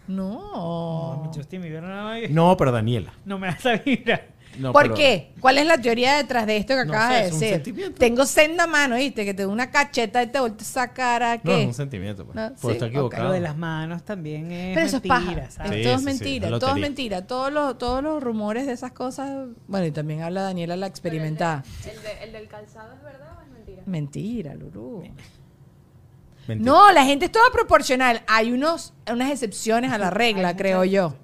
No. No, Justin Bieber no, me- No, pero Daniela. no me da esa vibra. No, ¿Por pero- qué? ¿Cuál es la teoría detrás de esto que No acabas sé, de es un decir? sentimiento. Tengo senda mano, ¿viste? Que te da una cacheta y te voltea esa cara. No, ¿Qué? es un sentimiento. Pues. No, Puedo sí, estar ok. equivocado. Lo de las manos también es Pero eso es mentira, paja. ¿sabes? Es- Sí, todo es sí, sí, mentira, es todo es lotería. mentira. Todos los, todos los rumores de esas cosas. Bueno, y también habla Daniela la experimentada. ¿El, de- el del calzado es verdad o es mentira? Mentira, Lulú. Mentira. No, la gente es toda proporcional. Hay unos, unas excepciones a la regla, creo yo.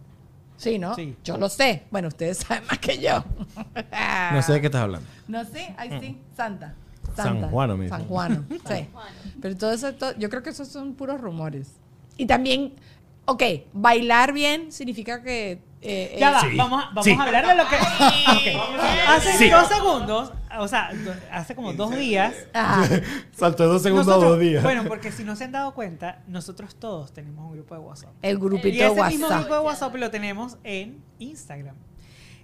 Sí, ¿no? Sí. Yo lo sé. Bueno, ustedes saben más que yo. No sé de qué estás hablando. No sé, ahí sí, Santa. San Santa. Juano, me San. Juano, sí. Pero todo eso, yo creo que esos son puros rumores. Y también, ok, bailar bien significa que... eh, Ya eh, va, Sí. vamos, a, vamos Sí. a hablar de lo que. Ok. Hace Sí. dos segundos, o sea, hace como dos días. ajá. Saltó de dos segundos a dos días. Bueno, porque si no se han dado cuenta, nosotros todos tenemos un grupo de WhatsApp. el grupito Y ese mismo grupo de WhatsApp lo tenemos en Instagram.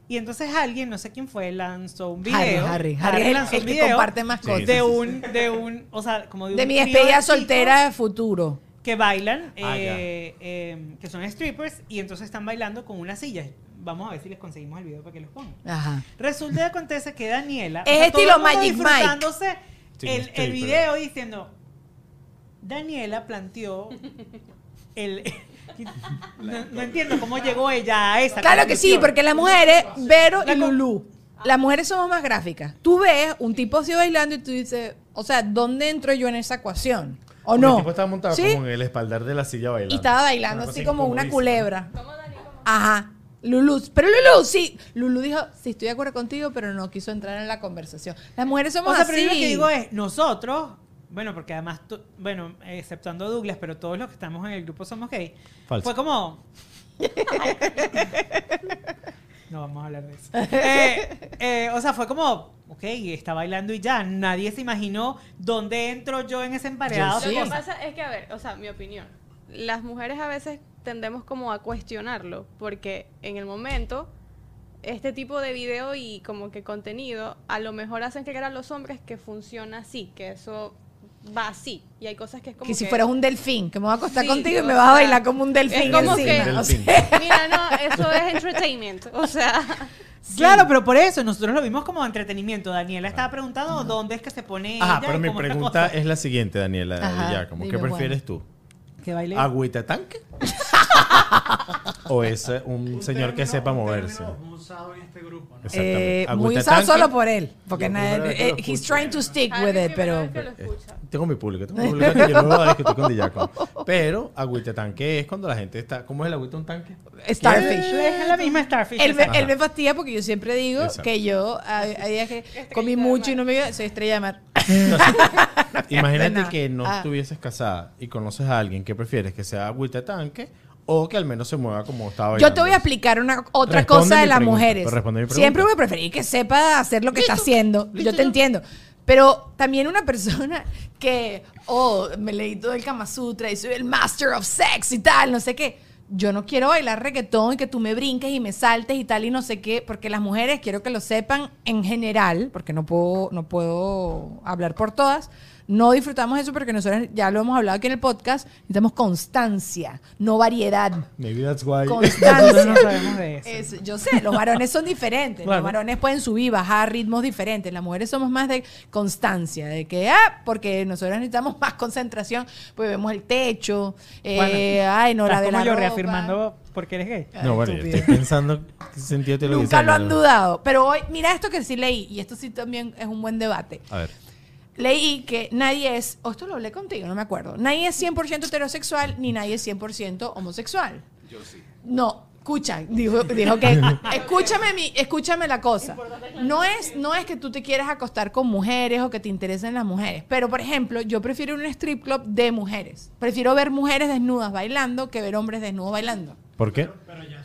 Y entonces alguien, no sé quién fue, lanzó un Harry, video. Harry, Harry lanzó el un que comparte más cosas. de un, de un, o sea, como de un De mi despedida soltera de futuro. Que bailan, Ah, eh, eh, que son strippers, y entonces están bailando con una silla. Vamos a ver si les conseguimos el video para que los pongan. Ajá. Resulta y acontece que Daniela. Es estilo el Magic Mike. disfrutándose Sí, el, el video diciendo. Daniela planteó el. no, no entiendo cómo llegó ella a esa. Claro que sí, porque las mujeres, Vero La y Lulú, las mujeres somos más gráficas. Tú ves un tipo así bailando y tú dices, o sea, ¿dónde entro yo en esa ecuación? ¿O no? El tipo estaba montado ¿Sí? como en el espaldar de la silla bailando. Y estaba bailando así como una incomodísima. culebra. Ajá. Lulú, pero Lulú, sí. Lulú dijo, sí, estoy de acuerdo contigo, pero no quiso entrar en la conversación. Las mujeres somos O sea, así. pero yo lo que digo es, nosotros, bueno, porque además, tú- bueno, exceptuando a Douglas, pero todos los que estamos en el grupo somos gay, Falso. fue como... no vamos a hablar de eso. Eh, eh, o sea, fue como, ok, está bailando y ya, nadie se imaginó dónde entro yo en ese empareado. Yo Lo que pasa es que, a ver, o sea, mi opinión. Las mujeres a veces tendemos como a cuestionarlo, porque en el momento, este tipo de video y como que contenido, a lo mejor hacen creer a los hombres que funciona así, que eso va así. Y hay cosas que es como que si fueras un delfín, que me voy a acostar Sí, contigo y o me vas a bailar como un delfín. es como encima. que- O Delfín. sea, Mira, no, eso es entertainment. O sea, Claro, pero por eso nosotros lo vimos como entretenimiento. Daniela estaba preguntando dónde es que se pone Ajá, ella pero y mi pregunta es la siguiente, Daniela. Ajá, ya, como, ¿Qué prefieres tú? Que baile. ¿Agüita tanque o es eh, un Un señor que sepa moverse. muy usado en este grupo, ¿no? Eh, Exactamente. muy Agüita usado solo por él. Porque nadie- eh, he's trying to stick with it, pero. escucha. Tengo mi público, tengo mi público que yo no voy a discutir con Dillaco. Pero agüita tanque es cuando la gente está. ¿Cómo es el agüita un tanque? Starfish. Es la misma Starfish. Él él me fastidia porque yo siempre digo Exacto. que yo hay, hay días que comí mucho y no me iba, soy estrella de mar. Imagínate nada. que no Ah. estuvieses casada y conoces a alguien que prefieres que sea agüita tanque o que al menos se mueva como estaba Yo te voy a explicar una otra Responde cosa de las pregunta, mujeres. Siempre voy a preferir que sepa hacer lo que está haciendo. Yo te entiendo. Pero también una persona que, oh, me leí todo el Kama Sutra y soy el master of sex y tal, no sé qué. Yo no quiero bailar reggaetón y que tú me brinques y me saltes y tal y no sé qué, porque las mujeres, quiero que lo sepan en general, porque no puedo, no puedo hablar por todas, no disfrutamos eso porque nosotros ya lo hemos hablado aquí en el podcast, necesitamos constancia, no variedad. Maybe that's why. Constancia. No sabemos de eso. Es- yo sé, los varones son diferentes. Claro. Los varones pueden subir, bajar ritmos diferentes. Las mujeres somos más de constancia, de que, ah, porque nosotros necesitamos más concentración, pues vemos el techo, eh, Bueno, ay, no la de la yo ropa. reafirmando porque eres gay. Ay, No, bueno, yo estoy pensando qué sentido te lo Nunca lo han dudado. Pero hoy, mira esto que sí leí, y esto sí también es un buen debate. A ver. Leí que nadie es, o esto lo hablé contigo, no me acuerdo, nadie es 100% heterosexual ni nadie es 100% homosexual. Yo sí. No, escucha, dijo, dijo que escúchame mi, escúchame la cosa. No es, no es que tú te quieras acostar con mujeres o que te interesen las mujeres, pero por ejemplo, yo prefiero un strip club de mujeres. Prefiero ver mujeres desnudas bailando que ver hombres desnudos bailando. ¿Por qué? Pero ya.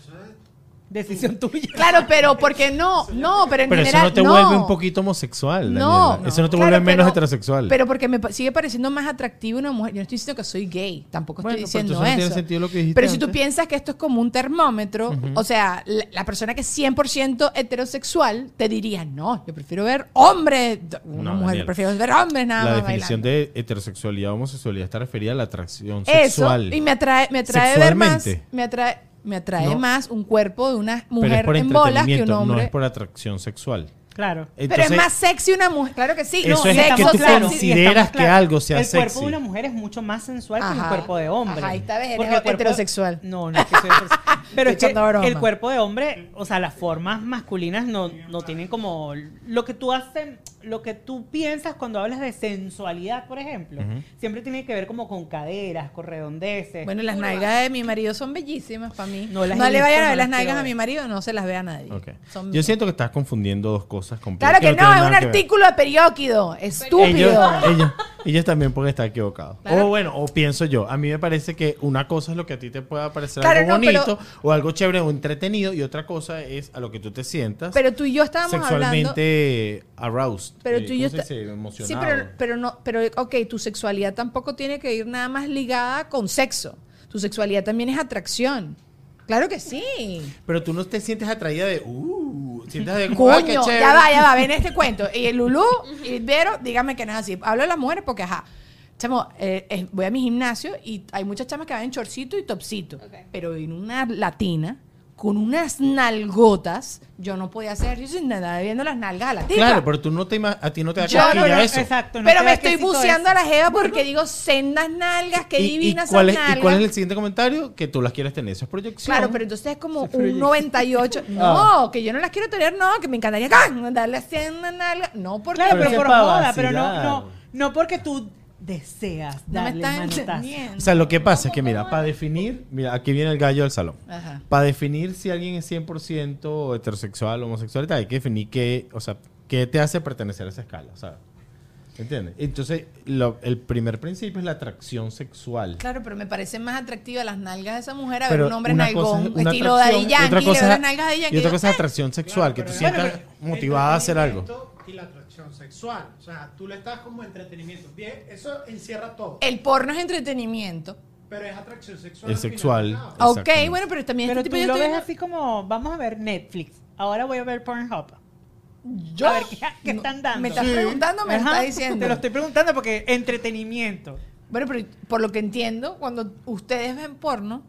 Decisión tuya. Claro, pero porque no, no, pero en Pero eso general no te vuelve un poquito homosexual. No, Daniela. Eso no te Claro, vuelve menos pero- heterosexual. Pero porque me sigue pareciendo más atractivo una mujer. Yo no estoy diciendo que soy gay, tampoco Bueno, estoy pero diciendo entonces no tiene eso. sentido lo que dijiste pero si tú piensas que esto es como un termómetro, o sea, la, la persona que es 100% heterosexual te diría, no, yo prefiero ver hombres, una No, mujer Daniela. prefiero ver hombres nada la más definición bailando. de heterosexualidad o homosexualidad está referida a la atracción Eso, sexual. y me atrae, me atrae ver más, Sexualmente. me atrae, me atrae No. más un cuerpo de una mujer en bolas que un entretenimiento, no hombre. es por atracción sexual. Claro. pero es más sexy una mujer, claro que sí. Eso no, es sexo que tú sexy. consideras que algo sea El cuerpo sexy. de una mujer es mucho más sensual que un Ajá. cuerpo de hombre. Ajá, ahí está, ves, eres Porque el cuerpo- heterosexual. No, no es que soy heterosexual. Pero es que el cuerpo de hombre, o sea, las formas masculinas no, no tienen como lo que tú haces, lo que tú piensas cuando hablas de sensualidad, por ejemplo, siempre tiene que ver como con caderas, con redondeces. Bueno, las nalgas de mi marido son bellísimas para mí. No le vayan a ver las nalgas a mi marido, no se las ve a nadie. Son Yo siento que estás confundiendo dos cosas completas. Claro que no, es un artículo de periódico. Estúpido. Ellos, ellos, ellos también pueden estar equivocados. Claro. O bueno, o pienso yo. A mí me parece que una cosa es lo que a ti te pueda parecer Claro, algo no, pero- bonito o algo chévere o entretenido y otra cosa es a lo que tú te sientas Pero tú y yo estábamos hablando. sexualmente aroused. Pero eh, tú y yo. Sí, pero, pero no, pero ok, tu sexualidad tampoco tiene que ir nada más ligada con sexo. Tu sexualidad también es atracción. Claro que sí. Pero tú no te sientes atraída de uh, sientes de como, ay, qué Coño, chévere. ya va, ya va, ven este cuento. Y el Lulú y Vero, dígame que no es así. Hablo de las mujeres porque, ajá. Chamo, eh, eh, voy a mi gimnasio y hay muchas chamas que van en chorcito y topcito. Ok. Pero en una latina, con unas nalgotas, yo no podía hacer ejercicio sin nada viendo las nalgas a la tipa. Claro, pero tú no te ima- a ti no te da Yo no, cosquilla no, eso. Exacto. no pero te me da estoy quesito buceando eso. a la jeva porque digo, sendas nalgas, qué ¿Y- y, divinas cuál esas es, nalgas. ¿Y cuál es el siguiente comentario? Que tú las quieres tener. Eso es proyección. Claro, pero entonces es como un 98. No, que yo no las quiero tener, no, que me encantaría ¡can! darle así en una nalga. No, porque Claro, pero Pero por moda, pero no, no, no porque tú deseas no me darle están. O sea, lo que pasa es que, mira, para definir, mira, aquí viene el gallo del salón. Ajá. Para definir si alguien es 100% heterosexual o homosexual, hay que definir qué, o sea, qué te hace pertenecer a esa escala, o sea, ¿entiendes? Entonces, lo- el primer principio es la atracción sexual. Claro, pero me parecen más atractivas las nalgas de esa mujer a Pero ver un hombre nalgón, es estilo atracción, Daddy y otra Yankee, cosa de Yankee. Y otra cosa es atracción sexual, que tú pero- sientas motivada a hacer algo. Y la atracción sexual. O sea, tú le estás como entretenimiento. Bien, eso encierra todo. El porno es entretenimiento. Pero es atracción sexual. Es sexual. Ok, bueno, pero también Pero este tú tipo yo lo estoy ves viendo- así como, vamos a ver Netflix. Ahora voy a ver Pornhub. Yo. A ver, ¿qué, qué No, están dando? Me estás preguntando, me Ajá, estás diciendo. Te lo estoy preguntando porque entretenimiento. Bueno, pero por lo que entiendo, cuando ustedes ven porno,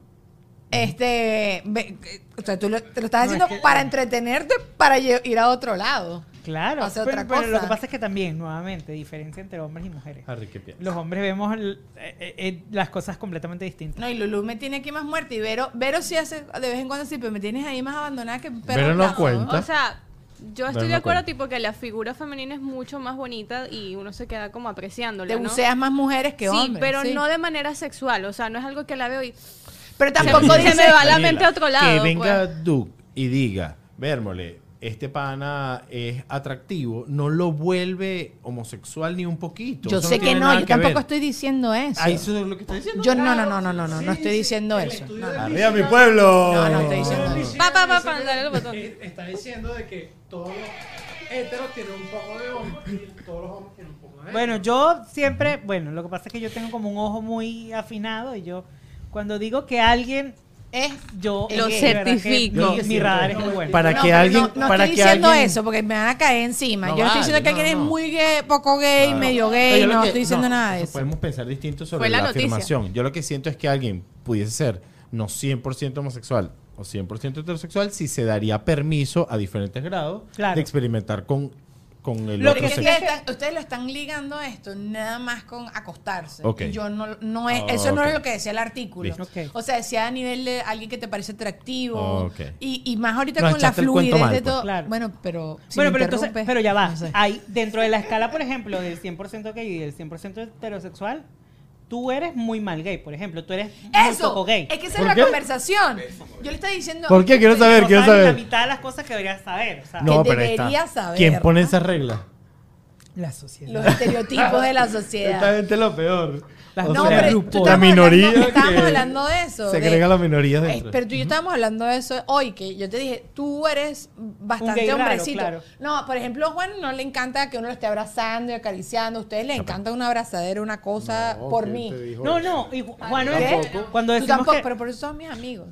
este, ve- o sea, tú lo, te lo estás No, haciendo es que- para entretenerte, para lle- ir a otro lado. Claro, hace pero, otra pero lo cosa. que pasa es que también, nuevamente, diferencia entre hombres y mujeres. Harry, ¿qué piensas? Los hombres vemos el- eh, eh, eh, las cosas completamente distintas. No, y Lulu me tiene aquí más muerta. Y Vero, Vero sí hace de vez en cuando sí, pero me tienes ahí más abandonada que un perro. Vero no cuenta. O sea, yo estoy Pero de no acuerdo, cuenta. tipo, que la figura femenina es mucho más bonita y uno se queda como apreciándola, Te ¿no? buceas más mujeres que sí, hombres. pero sí. no de manera sexual. O sea, no es algo que la veo y Pero tampoco se dice. me va la mente a otro lado. Que venga pues. Duke y diga, Vérmole, este pana es atractivo, no lo vuelve homosexual ni un poquito. Yo Eso sé que no, yo que tampoco ver. estoy diciendo eso. Ah, eso es lo que está diciendo. Yo no, no, no, no, no, no, no estoy diciendo eso. No. ¡Arriba mi pueblo! No, no estoy diciendo eso. física Pa, pa, pa, dice pa, que- dale el botón. que Está diciendo de que todos los heteros tienen un poco de hombre y todos los hombres tienen un poco de Bueno, yo siempre, bueno, lo que pasa es que yo tengo como un ojo muy afinado y yo, cuando digo que alguien Es yo Lo que certifico. Mi, radar es muy bueno. Para no, que alguien. no, no para estoy que diciendo alguien- eso porque me van a caer encima. No yo no estoy vale, diciendo que no, alguien es muy gay, poco gay, Claro. medio gay. No que- estoy diciendo no, nada de eso. Podemos pensar distinto sobre Fue la afirmación. Yo lo que siento es que alguien pudiese ser no 100% homosexual o 100% heterosexual si se daría permiso a diferentes grados Claro. de experimentar con, con el Lo otro que sexo. Ustedes, están- ustedes lo están ligando a esto nada más con acostarse. Ok. Y Yo no, no es, Ah, eso no ok. es lo que decía el artículo. Listo. Ok. O sea, decía a nivel de alguien que te parece atractivo. Ok. Y, y más ahorita Nos con la fluidez mal, de pues. todo. Claro. Bueno, pero. si bueno, pero entonces, pero ya va. no sé. Hay dentro de la escala, por ejemplo, del 100% gay y del 100% heterosexual, tú eres muy mal gay, por ejemplo, tú eres muy Eso, poco gay. es que esa es ¿Por la qué? conversación. Yo le estoy diciendo. ¿Por qué? Quiero saber, quiero sabes La saber. mitad de las cosas que deberías saber. o sea, No. pero ahí debería está. saber, ¿Quién pone ¿no? esas reglas? La sociedad. Los estereotipos de la Esta sociedad. gente es lo peor. Las No, sea, pero tú la estábamos minoría hablando- estábamos que hablando de eso. de- Segrega a las minorías Eh, dentro. pero tú y yo estábamos hablando de eso hoy, que yo te dije, tú eres bastante gay raro, hombrecito. claro. No, por ejemplo, a Juan no le encanta que uno lo esté abrazando y acariciando. A ustedes les encanta una abrazadera, una cosa No, por ¿quién mí. No, eso? no, y Ju- Juan, ¿Qué? cuando Tú decimos tampoco, que... pero por eso son mis amigos.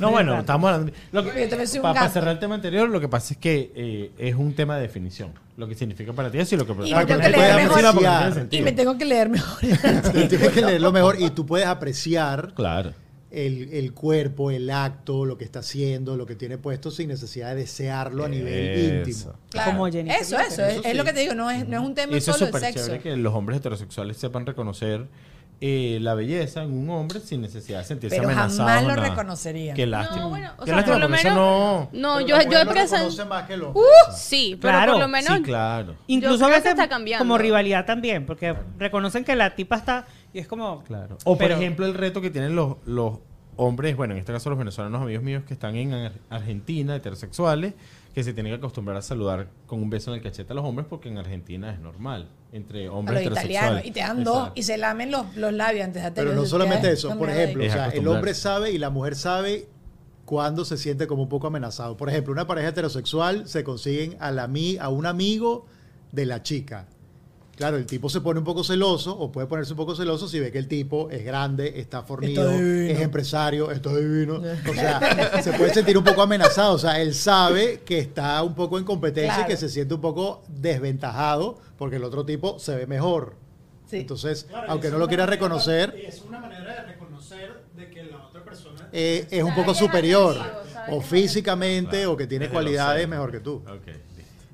No, bueno, estamos hablando. Lo que- para gato. cerrar el tema anterior, lo que pasa es que eh, es un tema de definición. Lo que significa para ti es y lo que Y para me tengo ti ah, Y me tengo que leer mejor. Y tienes que leerlo mejor y tú puedes apreciar Claro. el, el cuerpo, el acto, lo que está haciendo, lo que tiene puesto sin necesidad de desearlo a nivel Eso. íntimo. Claro. Como Eso, eso, es, Eso es sí. lo que te digo, no es, no es un tema Eso es solo de súper sexo. chévere que los hombres heterosexuales sepan reconocer eh, la belleza en un hombre sin necesidad de sentirse Pero amenazados. jamás lo nada. reconocería. Qué lástima. No, bueno, o Qué sea, lástima, por lo menos- no... No, Pero yo, yo he lo presentado. reconoce más que lo- Sí, pero Claro, por lo menos. Sí, claro. Incluso a veces está cambiando. como rivalidad también, porque reconocen que la tipa está y es como... Claro. O por ejemplo el reto que tienen los, los hombres, bueno, en este caso los venezolanos amigos míos que están en Ar- Argentina, heterosexuales, que se tienen que acostumbrar a saludar con un beso en el cachete a los hombres porque en Argentina es normal, entre a hombres los heterosexuales. italianos. Y te dan dos Exacto. y se lamen los, los labios antes de Pero no solamente eso, por ejemplo, o sea, el hombre sabe y la mujer sabe cuando se siente como un poco amenazado. Por ejemplo, una pareja heterosexual se consiguen a, la, a un amigo de la chica. Claro, el tipo se pone un poco celoso o puede ponerse un poco celoso si ve que el tipo es grande, está fornido, Está es empresario, está divino. O sea, se puede sentir un poco amenazado. O sea, él sabe que está un poco en competencia Claro. y que se siente un poco desventajado porque el otro tipo se ve mejor. Sí. Entonces, Claro, aunque no lo quiera manera- reconocer, Es una manera de reconocer de que la otra persona. eh, es un poco superior, o físicamente, Claro. o que tiene Desde cualidades mejor que tú.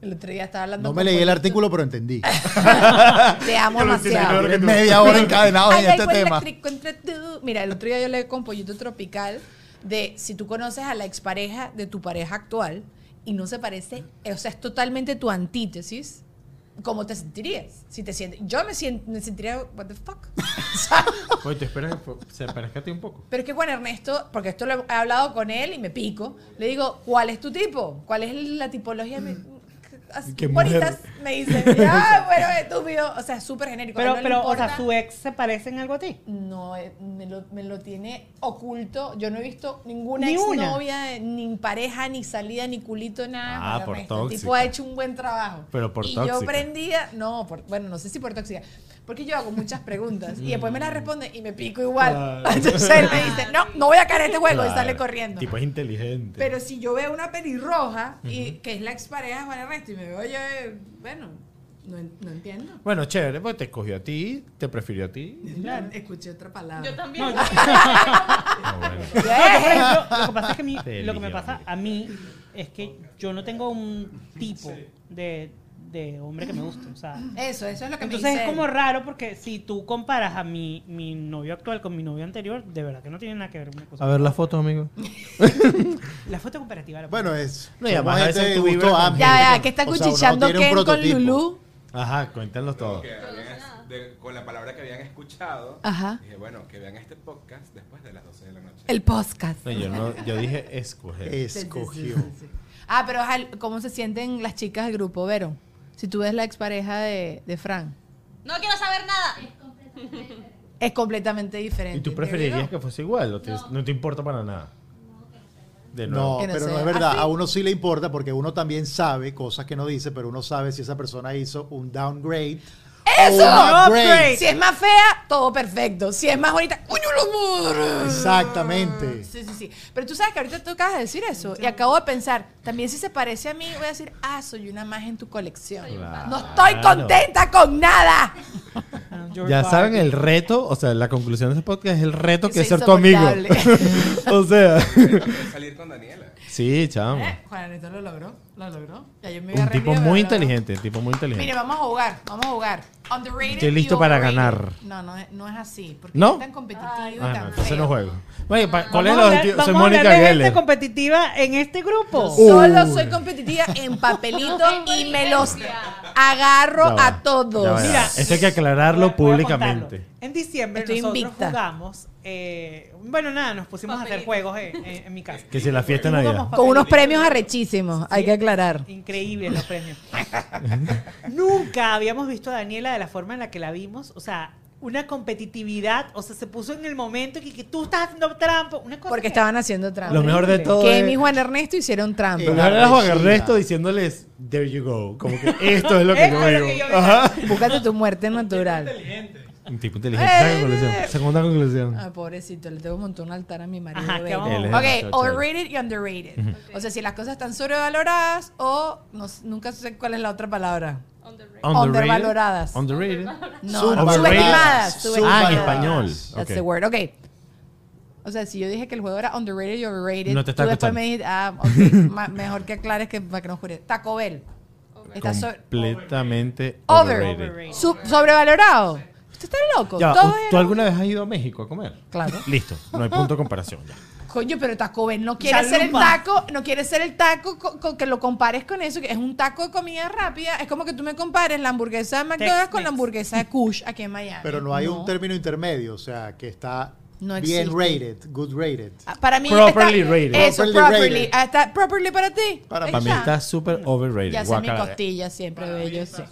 El otro día estaba hablando No me leí el artículo, pero entendí. Te amo demasiado. Media hora encadenados en este tema. eléctrico entre tú. Mira, el otro día yo leí con Pollito Tropical de si tú conoces a la expareja de tu pareja actual y no se parece, o sea, es totalmente tu antítesis, ¿cómo te sentirías? Si te sientes, yo me, siento, me sentiría, what the fuck. O sea, Oye, te esperas que se parezca a ti un poco. pero es que Juan Ernesto, porque esto lo he hablado con él y me pico, le digo, ¿cuál es tu tipo? ¿Cuál es la tipología? Así, ¿Qué bonitas, mujer? me dice, ah, bueno, estúpido, o sea, súper genérico. Pero, no pero o sea, su ex se parece en algo a ti. No, eh, me lo, me lo tiene oculto. Yo no he visto ninguna Ni una. exnovia, ni pareja, ni salida, ni culito, nada. Ah, por Ernesto. El tipo tóxica. ha hecho un buen trabajo. Pero por y yo tóxica. prendía, no, por- bueno, no sé si por tóxica, porque yo hago muchas preguntas y después me las responde y me pico igual. Claro. Entonces él me dice, no, no voy a caer en este juego y Claro. sale corriendo. Tipo es inteligente. Pero si yo veo una pelirroja, y, que es la expareja de Juan Ernesto, y me veo, oye, bueno, no, en- no entiendo. Bueno, chévere, pues te escogió a ti, te prefirió a ti. Escuché otra palabra. Yo también. No, yo- Ah, bueno. Por ejemplo, lo que pasa es que, mi- Te lo que me pasa a mí es que yo no tengo un tipo de, de hombre que me guste. O sea, Eso, eso es lo que me entonces dice es como raro porque si tú comparas a mi, mi novio actual con mi novio anterior, de verdad que no tiene nada que ver una cosa. A ver la foto, amigo. La foto comparativa. la Bueno, es. No, y además a gente veces de tú amplio. Ya, ya, que está O sea, Ken con. Lulu. Ajá, cuéntanos todo. De- con la palabra que habían escuchado, Ajá. dije, bueno, que vean este podcast después de las 12 de la noche. El podcast. No, yo, no, yo dije escoger. Escogió. Ah, pero ajá, ¿cómo se sienten las chicas del grupo, Vero? Si tú ves la expareja de, de Fran. No quiero saber nada. Es completamente diferente. ¿Y tú preferirías que fuese igual? ¿O te- no. te importa para nada? De No, nuevo. Que no pero no es verdad. A uno sí le importa porque uno también sabe cosas que no dice, pero uno sabe si esa persona hizo un downgrade. ¡Eso! upgrade. Si es más fea, todo perfecto. Si es más bonita, ¡coño, lo! Exactamente. Sí, sí, sí. Pero tú sabes que ahorita tú acabas de decir eso. Y acabo de pensar, también si se parece a mí, voy a decir, ah, soy una más en tu colección. Claro. No estoy contenta con nada. Ah, Ya saben el reto, o sea, la conclusión de este podcast es el reto que es ser tu amigo. o sea, salir con Daniela. sí, chamo. Eh, Juanito lo logró, lo logró. Ya yo me Un tipo muy inteligente, un tipo muy inteligente. Mire, vamos a jugar, vamos a jugar. Underrated Estoy listo para ganar. No, no, es- no es así. Porque ¿No? es tan competitivo y Ah, tan no, entonces feo. no juego. Oye, pa- ¿cuál es Vamos el a hablar- objetivo? Soy vamos a hablar Mónica de gente Geller. competitiva en este grupo. Solo Uy. soy competitiva en papelito y me los agarro va, a todos. ya va, ya va. Mira, Esto hay que aclararlo públicamente. En diciembre Estoy nosotros invicta. jugamos, eh, bueno nada, nos pusimos a hacer juegos en, en- en mi casa. Que si la fiesta Jugamos Navidad. Con unos premios arrechísimos, hay que aclarar. Increíbles los premios. Nunca habíamos visto a Daniela de la forma en la que la vimos. O sea, una competitividad. O sea, se puso en el momento que, que tú estás haciendo trampa. Una cosa Porque que- estaban haciendo trampa. Lo mejor de todo Que es... mi Juan Ernesto hicieron trampa. Lo mejor era Juan. Ernesto diciéndoles, there you go. Como que esto es lo que Esto yo es lo que yo digo. Ajá. Búscate tu muerte natural. Un tipo inteligente. Esa Eh, conclusión. eh. Segunda conclusión. Ay, pobrecito, le tengo que montar un altar a mi marido. Ajá, ¿qué bello. vamos a Él es jugar? Ok, overrated y underrated. O sea, si las cosas están sobrevaloradas o no s- nunca sé cuál es la otra palabra. Undervaloradas. Underrated. No, subestimadas. Ah, en subestimadas. español. That's Ok. the word. Ok. O sea, si yo dije que el juego era underrated y overrated, No te está tú después me dijiste, ah, ok, ma- mejor que aclares que para que no jure. Taco Bell. Está so- Completamente Over. overrated. Overrated. sub- sobrevalorado. Usted está loco. Ya, ¿tú alguna vez has ido a México a comer? Claro. Listo, no hay punto de comparación ya. Coño, pero Taco Bell no quiere ser el taco, no quiere ser el taco co- con, que lo compares con eso, que es un taco de comida rápida. Es como que tú me compares la hamburguesa de McDonald's con la hamburguesa de Kush aquí en Miami. Pero no hay un término intermedio, o sea, que está No bien rated, good rated. Ah, Para mí Properly está, rated. Eso, Properly properly. rated. Ah, está properly para ti. Para Para mí está súper overrated. Ya sé mi costilla siempre, bello, sí.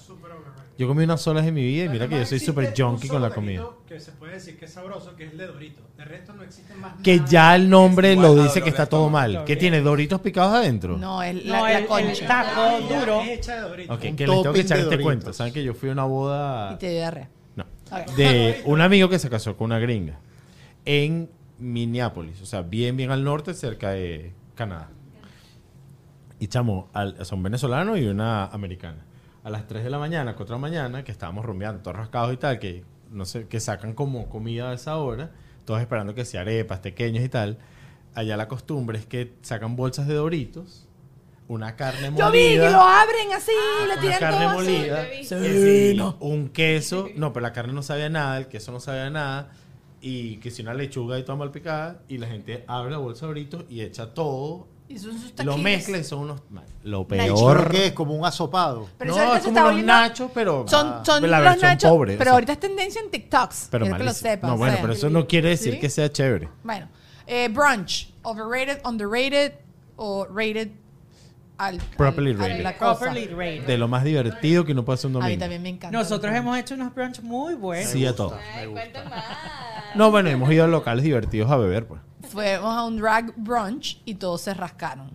Yo comí unas solas en mi vida y mira que yo soy súper junkie con la comida. Que se puede decir que es sabroso, que es el de Dorito. De resto no existe más Que nada. ya el nombre lo dice que está todo mal. ¿Qué tiene? ¿Doritos picados adentro? No, es No, la, la el- el concha. taco duro. Es hecha de Dorito. Ok, Un que les tengo que echar este Doritos. cuento. ¿Saben que yo fui a una boda? Y te dio diarrea. No. De un amigo que se casó con una gringa en Minneapolis, o sea, bien, bien al norte, cerca de Canadá. Y chamo, al, son venezolanos y una americana. A las 3 de la mañana, 4 de la mañana, que estábamos rumbeando, todos rascados y tal, que no sé, que sacan como comida a esa hora, todos esperando que sea arepas, pequeños y tal. Allá la costumbre es que sacan bolsas de doritos, una carne molida. Yo vi que lo abren así, le una tiran carne todo así. molida, Sí, un queso, no, pero la carne no sabía nada, el queso no sabía nada, y que si una lechuga y toda mal picada, y la gente abre la bolsa de Doritos y echa todo, Y son sus lo taquitos. mezcla y son unos... Lo Nachos. ¿Pero peor... qué es? Como un asopado. Pero no, eso es como está los nachos, pero... Son, ah, son la los versión nachos, pobre. o pero sea, ahorita es tendencia en TikToks. pero quiero que lo sepas. No, o bueno, sea. pero eso no quiere decir ¿Sí? que sea chévere. Bueno, eh, brunch, overrated, underrated o rated al, Properly rated. Properly rated. De lo más divertido que uno puede hacer un A mí domingo. también me encanta. Nosotros hemos hecho unos brunch muy buenos. Sí, a todo. Ay, cuenta más. No, bueno, hemos ido a locales divertidos a beber, pues. Fuimos a un drag brunch y todos se rascaron.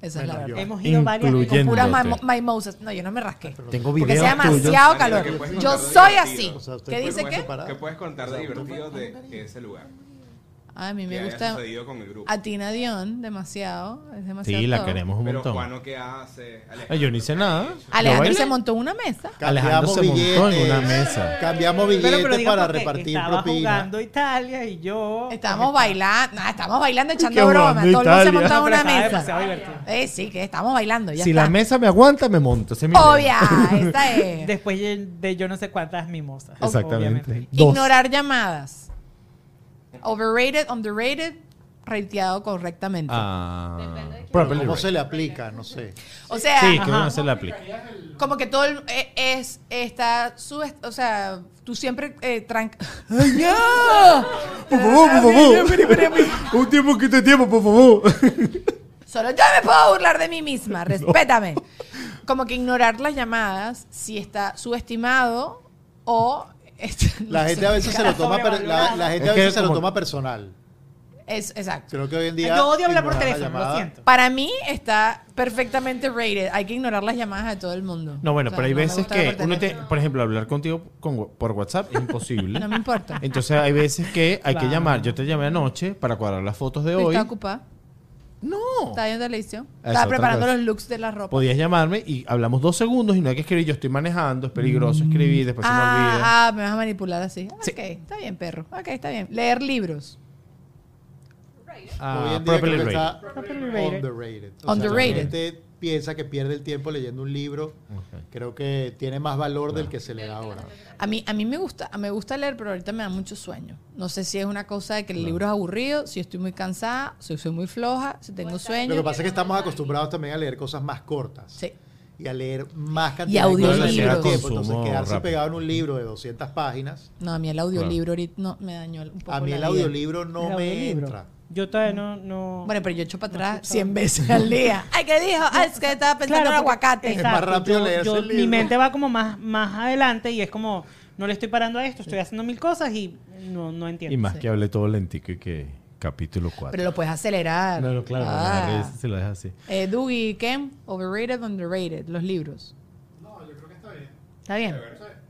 Esa es la Bueno, verdad. Hemos ido varias veces. Con puras mimosas. No, yo no me rasqué. Tengo Porque videos hacía tuyos. demasiado calor. ¿qué puedes Yo soy divertido? así. O sea, ¿Qué dice qué? ¿Qué puedes contar de divertido de ese lugar? A mí me gusta con el grupo. a Tina Dion demasiado. Es demasiado Sí, la top. queremos un Pero montón. Juano, ¿qué hace? Ay, yo no hice nada. Alejandro se montó en una mesa. Alejandro se montó en una mesa. Cambiamos Pero, billetes pero diga para repartir estaba propina. jugando Italia y yo... Estábamos bailando, nah, estamos bailando echando broma. Todo el mundo se montó en pero una mesa. divertido. Eh, sí, que estamos bailando. Ya Si está. la mesa me aguanta, me monto. Es mi Obvia, esta es. Después de, yo no sé cuántas mimosas. Exactamente. Ignorar llamadas. Overrated, underrated, rateado correctamente. Ah, ¿Cómo se le aplica? No sé. O sea, Sí, que uno se le aplica. como que todo el- eh, es está su o sea, tú siempre eh, tranca. ¡Ay, ya! Por favor, por favor. Un tiempo que te tiempo, por favor. Solo yo me puedo burlar de mí misma, respétame. Como que ignorar las llamadas si está subestimado o La gente a veces se lo toma, per- la, la gente Es a que veces se lo como- toma personal. es exacto. Creo que hoy en día. Yo odio hablar por teléfono, lo llamada- siento. Para mí está perfectamente rated. Hay que ignorar las llamadas de todo el mundo. No, bueno, O sea, pero hay no veces que uno te, por ejemplo, hablar contigo con- por WhatsApp es imposible. No me importa. Entonces hay veces que hay que llamar. Yo te llamé anoche para cuadrar las fotos de hoy. Estaba ocupada. No. Estaba viendo televisión. Esa Estaba preparando los looks de la ropa. Podías llamarme y hablamos dos segundos y no hay que escribir. Yo estoy manejando, es peligroso escribir, después se me olvida. ah, ah, me vas a manipular así. Sí. Ok, está bien, perro. Ok, está bien. Leer libros. Ah, Hoy en día creo que está Properly rated. underrated. O sea, Underrated. Piensa que pierde el tiempo leyendo un libro. Creo que tiene más valor del que se le da ahora. A mí, a mí me gusta, me gusta leer, pero ahorita me da mucho sueño. No sé si es una cosa de que el libro es aburrido, si estoy muy cansada, si soy muy floja, si tengo Lo sueño. que pasa es que estamos acostumbrados también a leer cosas más cortas. Sí. Y a leer más cantidad Y de cosas. Entonces, quedarse rápido. pegado en un libro de 200 páginas. No, a mí el audiolibro ahorita no, me dañó un poco A mí la el audiolibro no El me audiolibro. entra. Yo todavía no... no... Bueno, pero yo echo para No atrás escucho. 100 veces al día. Ay, ¿qué dijo? Ay, es que estaba pensando en aguacate. Es más rápido yo- leerse yo- el Mi libro. mente va como más, más adelante y es como, no le estoy parando a esto, estoy haciendo mil cosas y no, no entiendo. Y más Sí. que hablé todo lentico y que capítulo 4. Pero lo puedes acelerar. No, no, claro, Ah. se lo deja así. Eh, Dougie, ¿qué? Overrated, underrated, los libros. No, yo creo que está bien. ¿Está bien?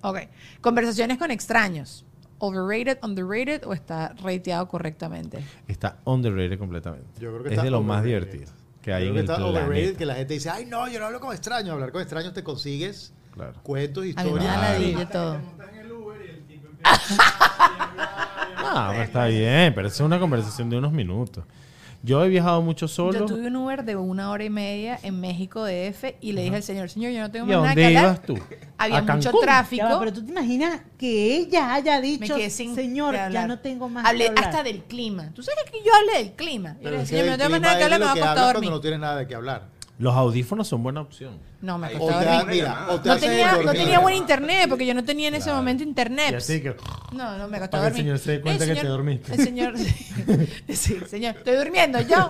Ok. Conversaciones con extraños. Overrated, underrated o está rateado correctamente. Está underrated completamente. Yo creo que es está de lo más divertido que hay Creo en que el está overrated planeta. que la gente dice, ay no, yo no hablo con extraños. Hablar con extraños te consigues Claro. cuentos, A mí me historias. da Claro. ladilla todo. Te montas en el Uber y el tipo empieza a Ah, pero está bien, pero eso es una conversación de unos minutos. Yo he viajado mucho solo. Yo tuve un Uber de una hora y media en México DF y le dije al señor, señor, yo no tengo ¿Y a más nada dónde que hablar. ibas tú? Había ¿A mucho Cancún? tráfico. Ya va, pero tú te imaginas que ella haya dicho, quedé sin señor, de ya hablar. no tengo más Hablé que hablar". hasta del clima. ¿Tú sabes que yo hablé del clima? Y Pero le es que "Señor, el no tengo clima nada que es de hablar, me lo que a hablas dormir. cuando no tienes nada de qué hablar. Los audífonos son buena opción. No, me dormir. o te No tenía, no dormir. tenía buen internet porque yo no tenía en ese Claro. momento Y internet. así que... No, no, me Para a que el dormir. señor se dé cuenta que te dormiste. El señor, sí, señor, estoy durmiendo yo.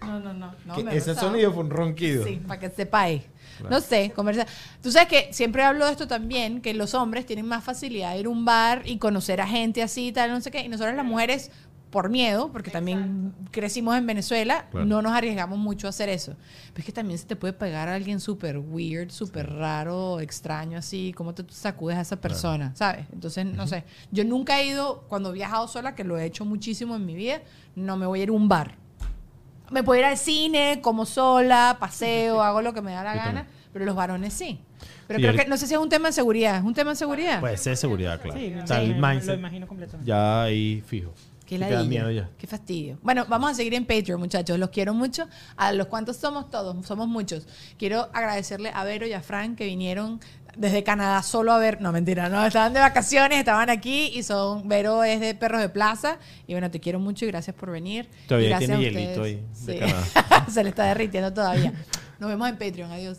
No, no, no. no me ese sonido fue un ronquido. Sí, para que sepáis. No sé, conversar. Tú sabes que siempre hablo de esto también, que los hombres tienen más facilidad de ir a un bar y conocer a gente así y tal, no sé qué. Y nosotros las mujeres, por miedo, porque también crecimos en Venezuela, Claro. no nos arriesgamos mucho a hacer eso. Pero es que también se te puede pegar a alguien súper weird, súper raro, extraño, así, cómo te sacudes a esa persona, ¿sabes? Entonces, no sé. Yo nunca he ido, cuando he viajado sola, que lo he hecho muchísimo en mi vida, no me voy a ir a un bar. Me puedo ir al cine, como sola, paseo, hago lo que me da la Yo gana, también. pero los varones sí. Pero Sí, creo que, no sé si es un tema de seguridad, ¿es un tema de seguridad? Puede ser seguridad, claro. Sí, o sea, el me- lo mindset imagino completamente. ya ahí fijo. Qué Sí te da ladilla. miedo ya. Qué fastidio. Bueno, vamos a seguir en Patreon, muchachos. Los quiero mucho. A los cuantos somos todos, somos muchos. Quiero agradecerle a Vero y a Fran que vinieron desde Canadá solo a ver. No, mentira, no, estaban de vacaciones, estaban aquí y son. Vero es de Perros de Plaza. Y bueno, te quiero mucho y gracias por venir. Todavía gracias tiene hielito ahí de Sí. Canadá. Se le está derritiendo todavía. Nos vemos en Patreon. Adiós.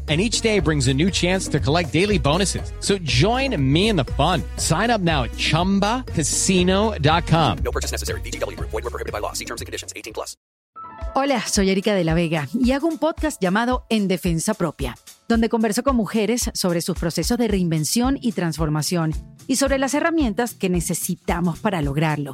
and each day brings a new chance to collect daily bonuses. So join me in the fun. Sign up now at ChumbaCasino.com. No purchase necessary. VGW Group. Void were prohibited by law. See terms and conditions. 18 plus. Hola, soy Erika de la Vega y hago un podcast llamado En Defensa Propia, donde converso con mujeres sobre sus procesos de reinvención y transformación y sobre las herramientas que necesitamos para lograrlo.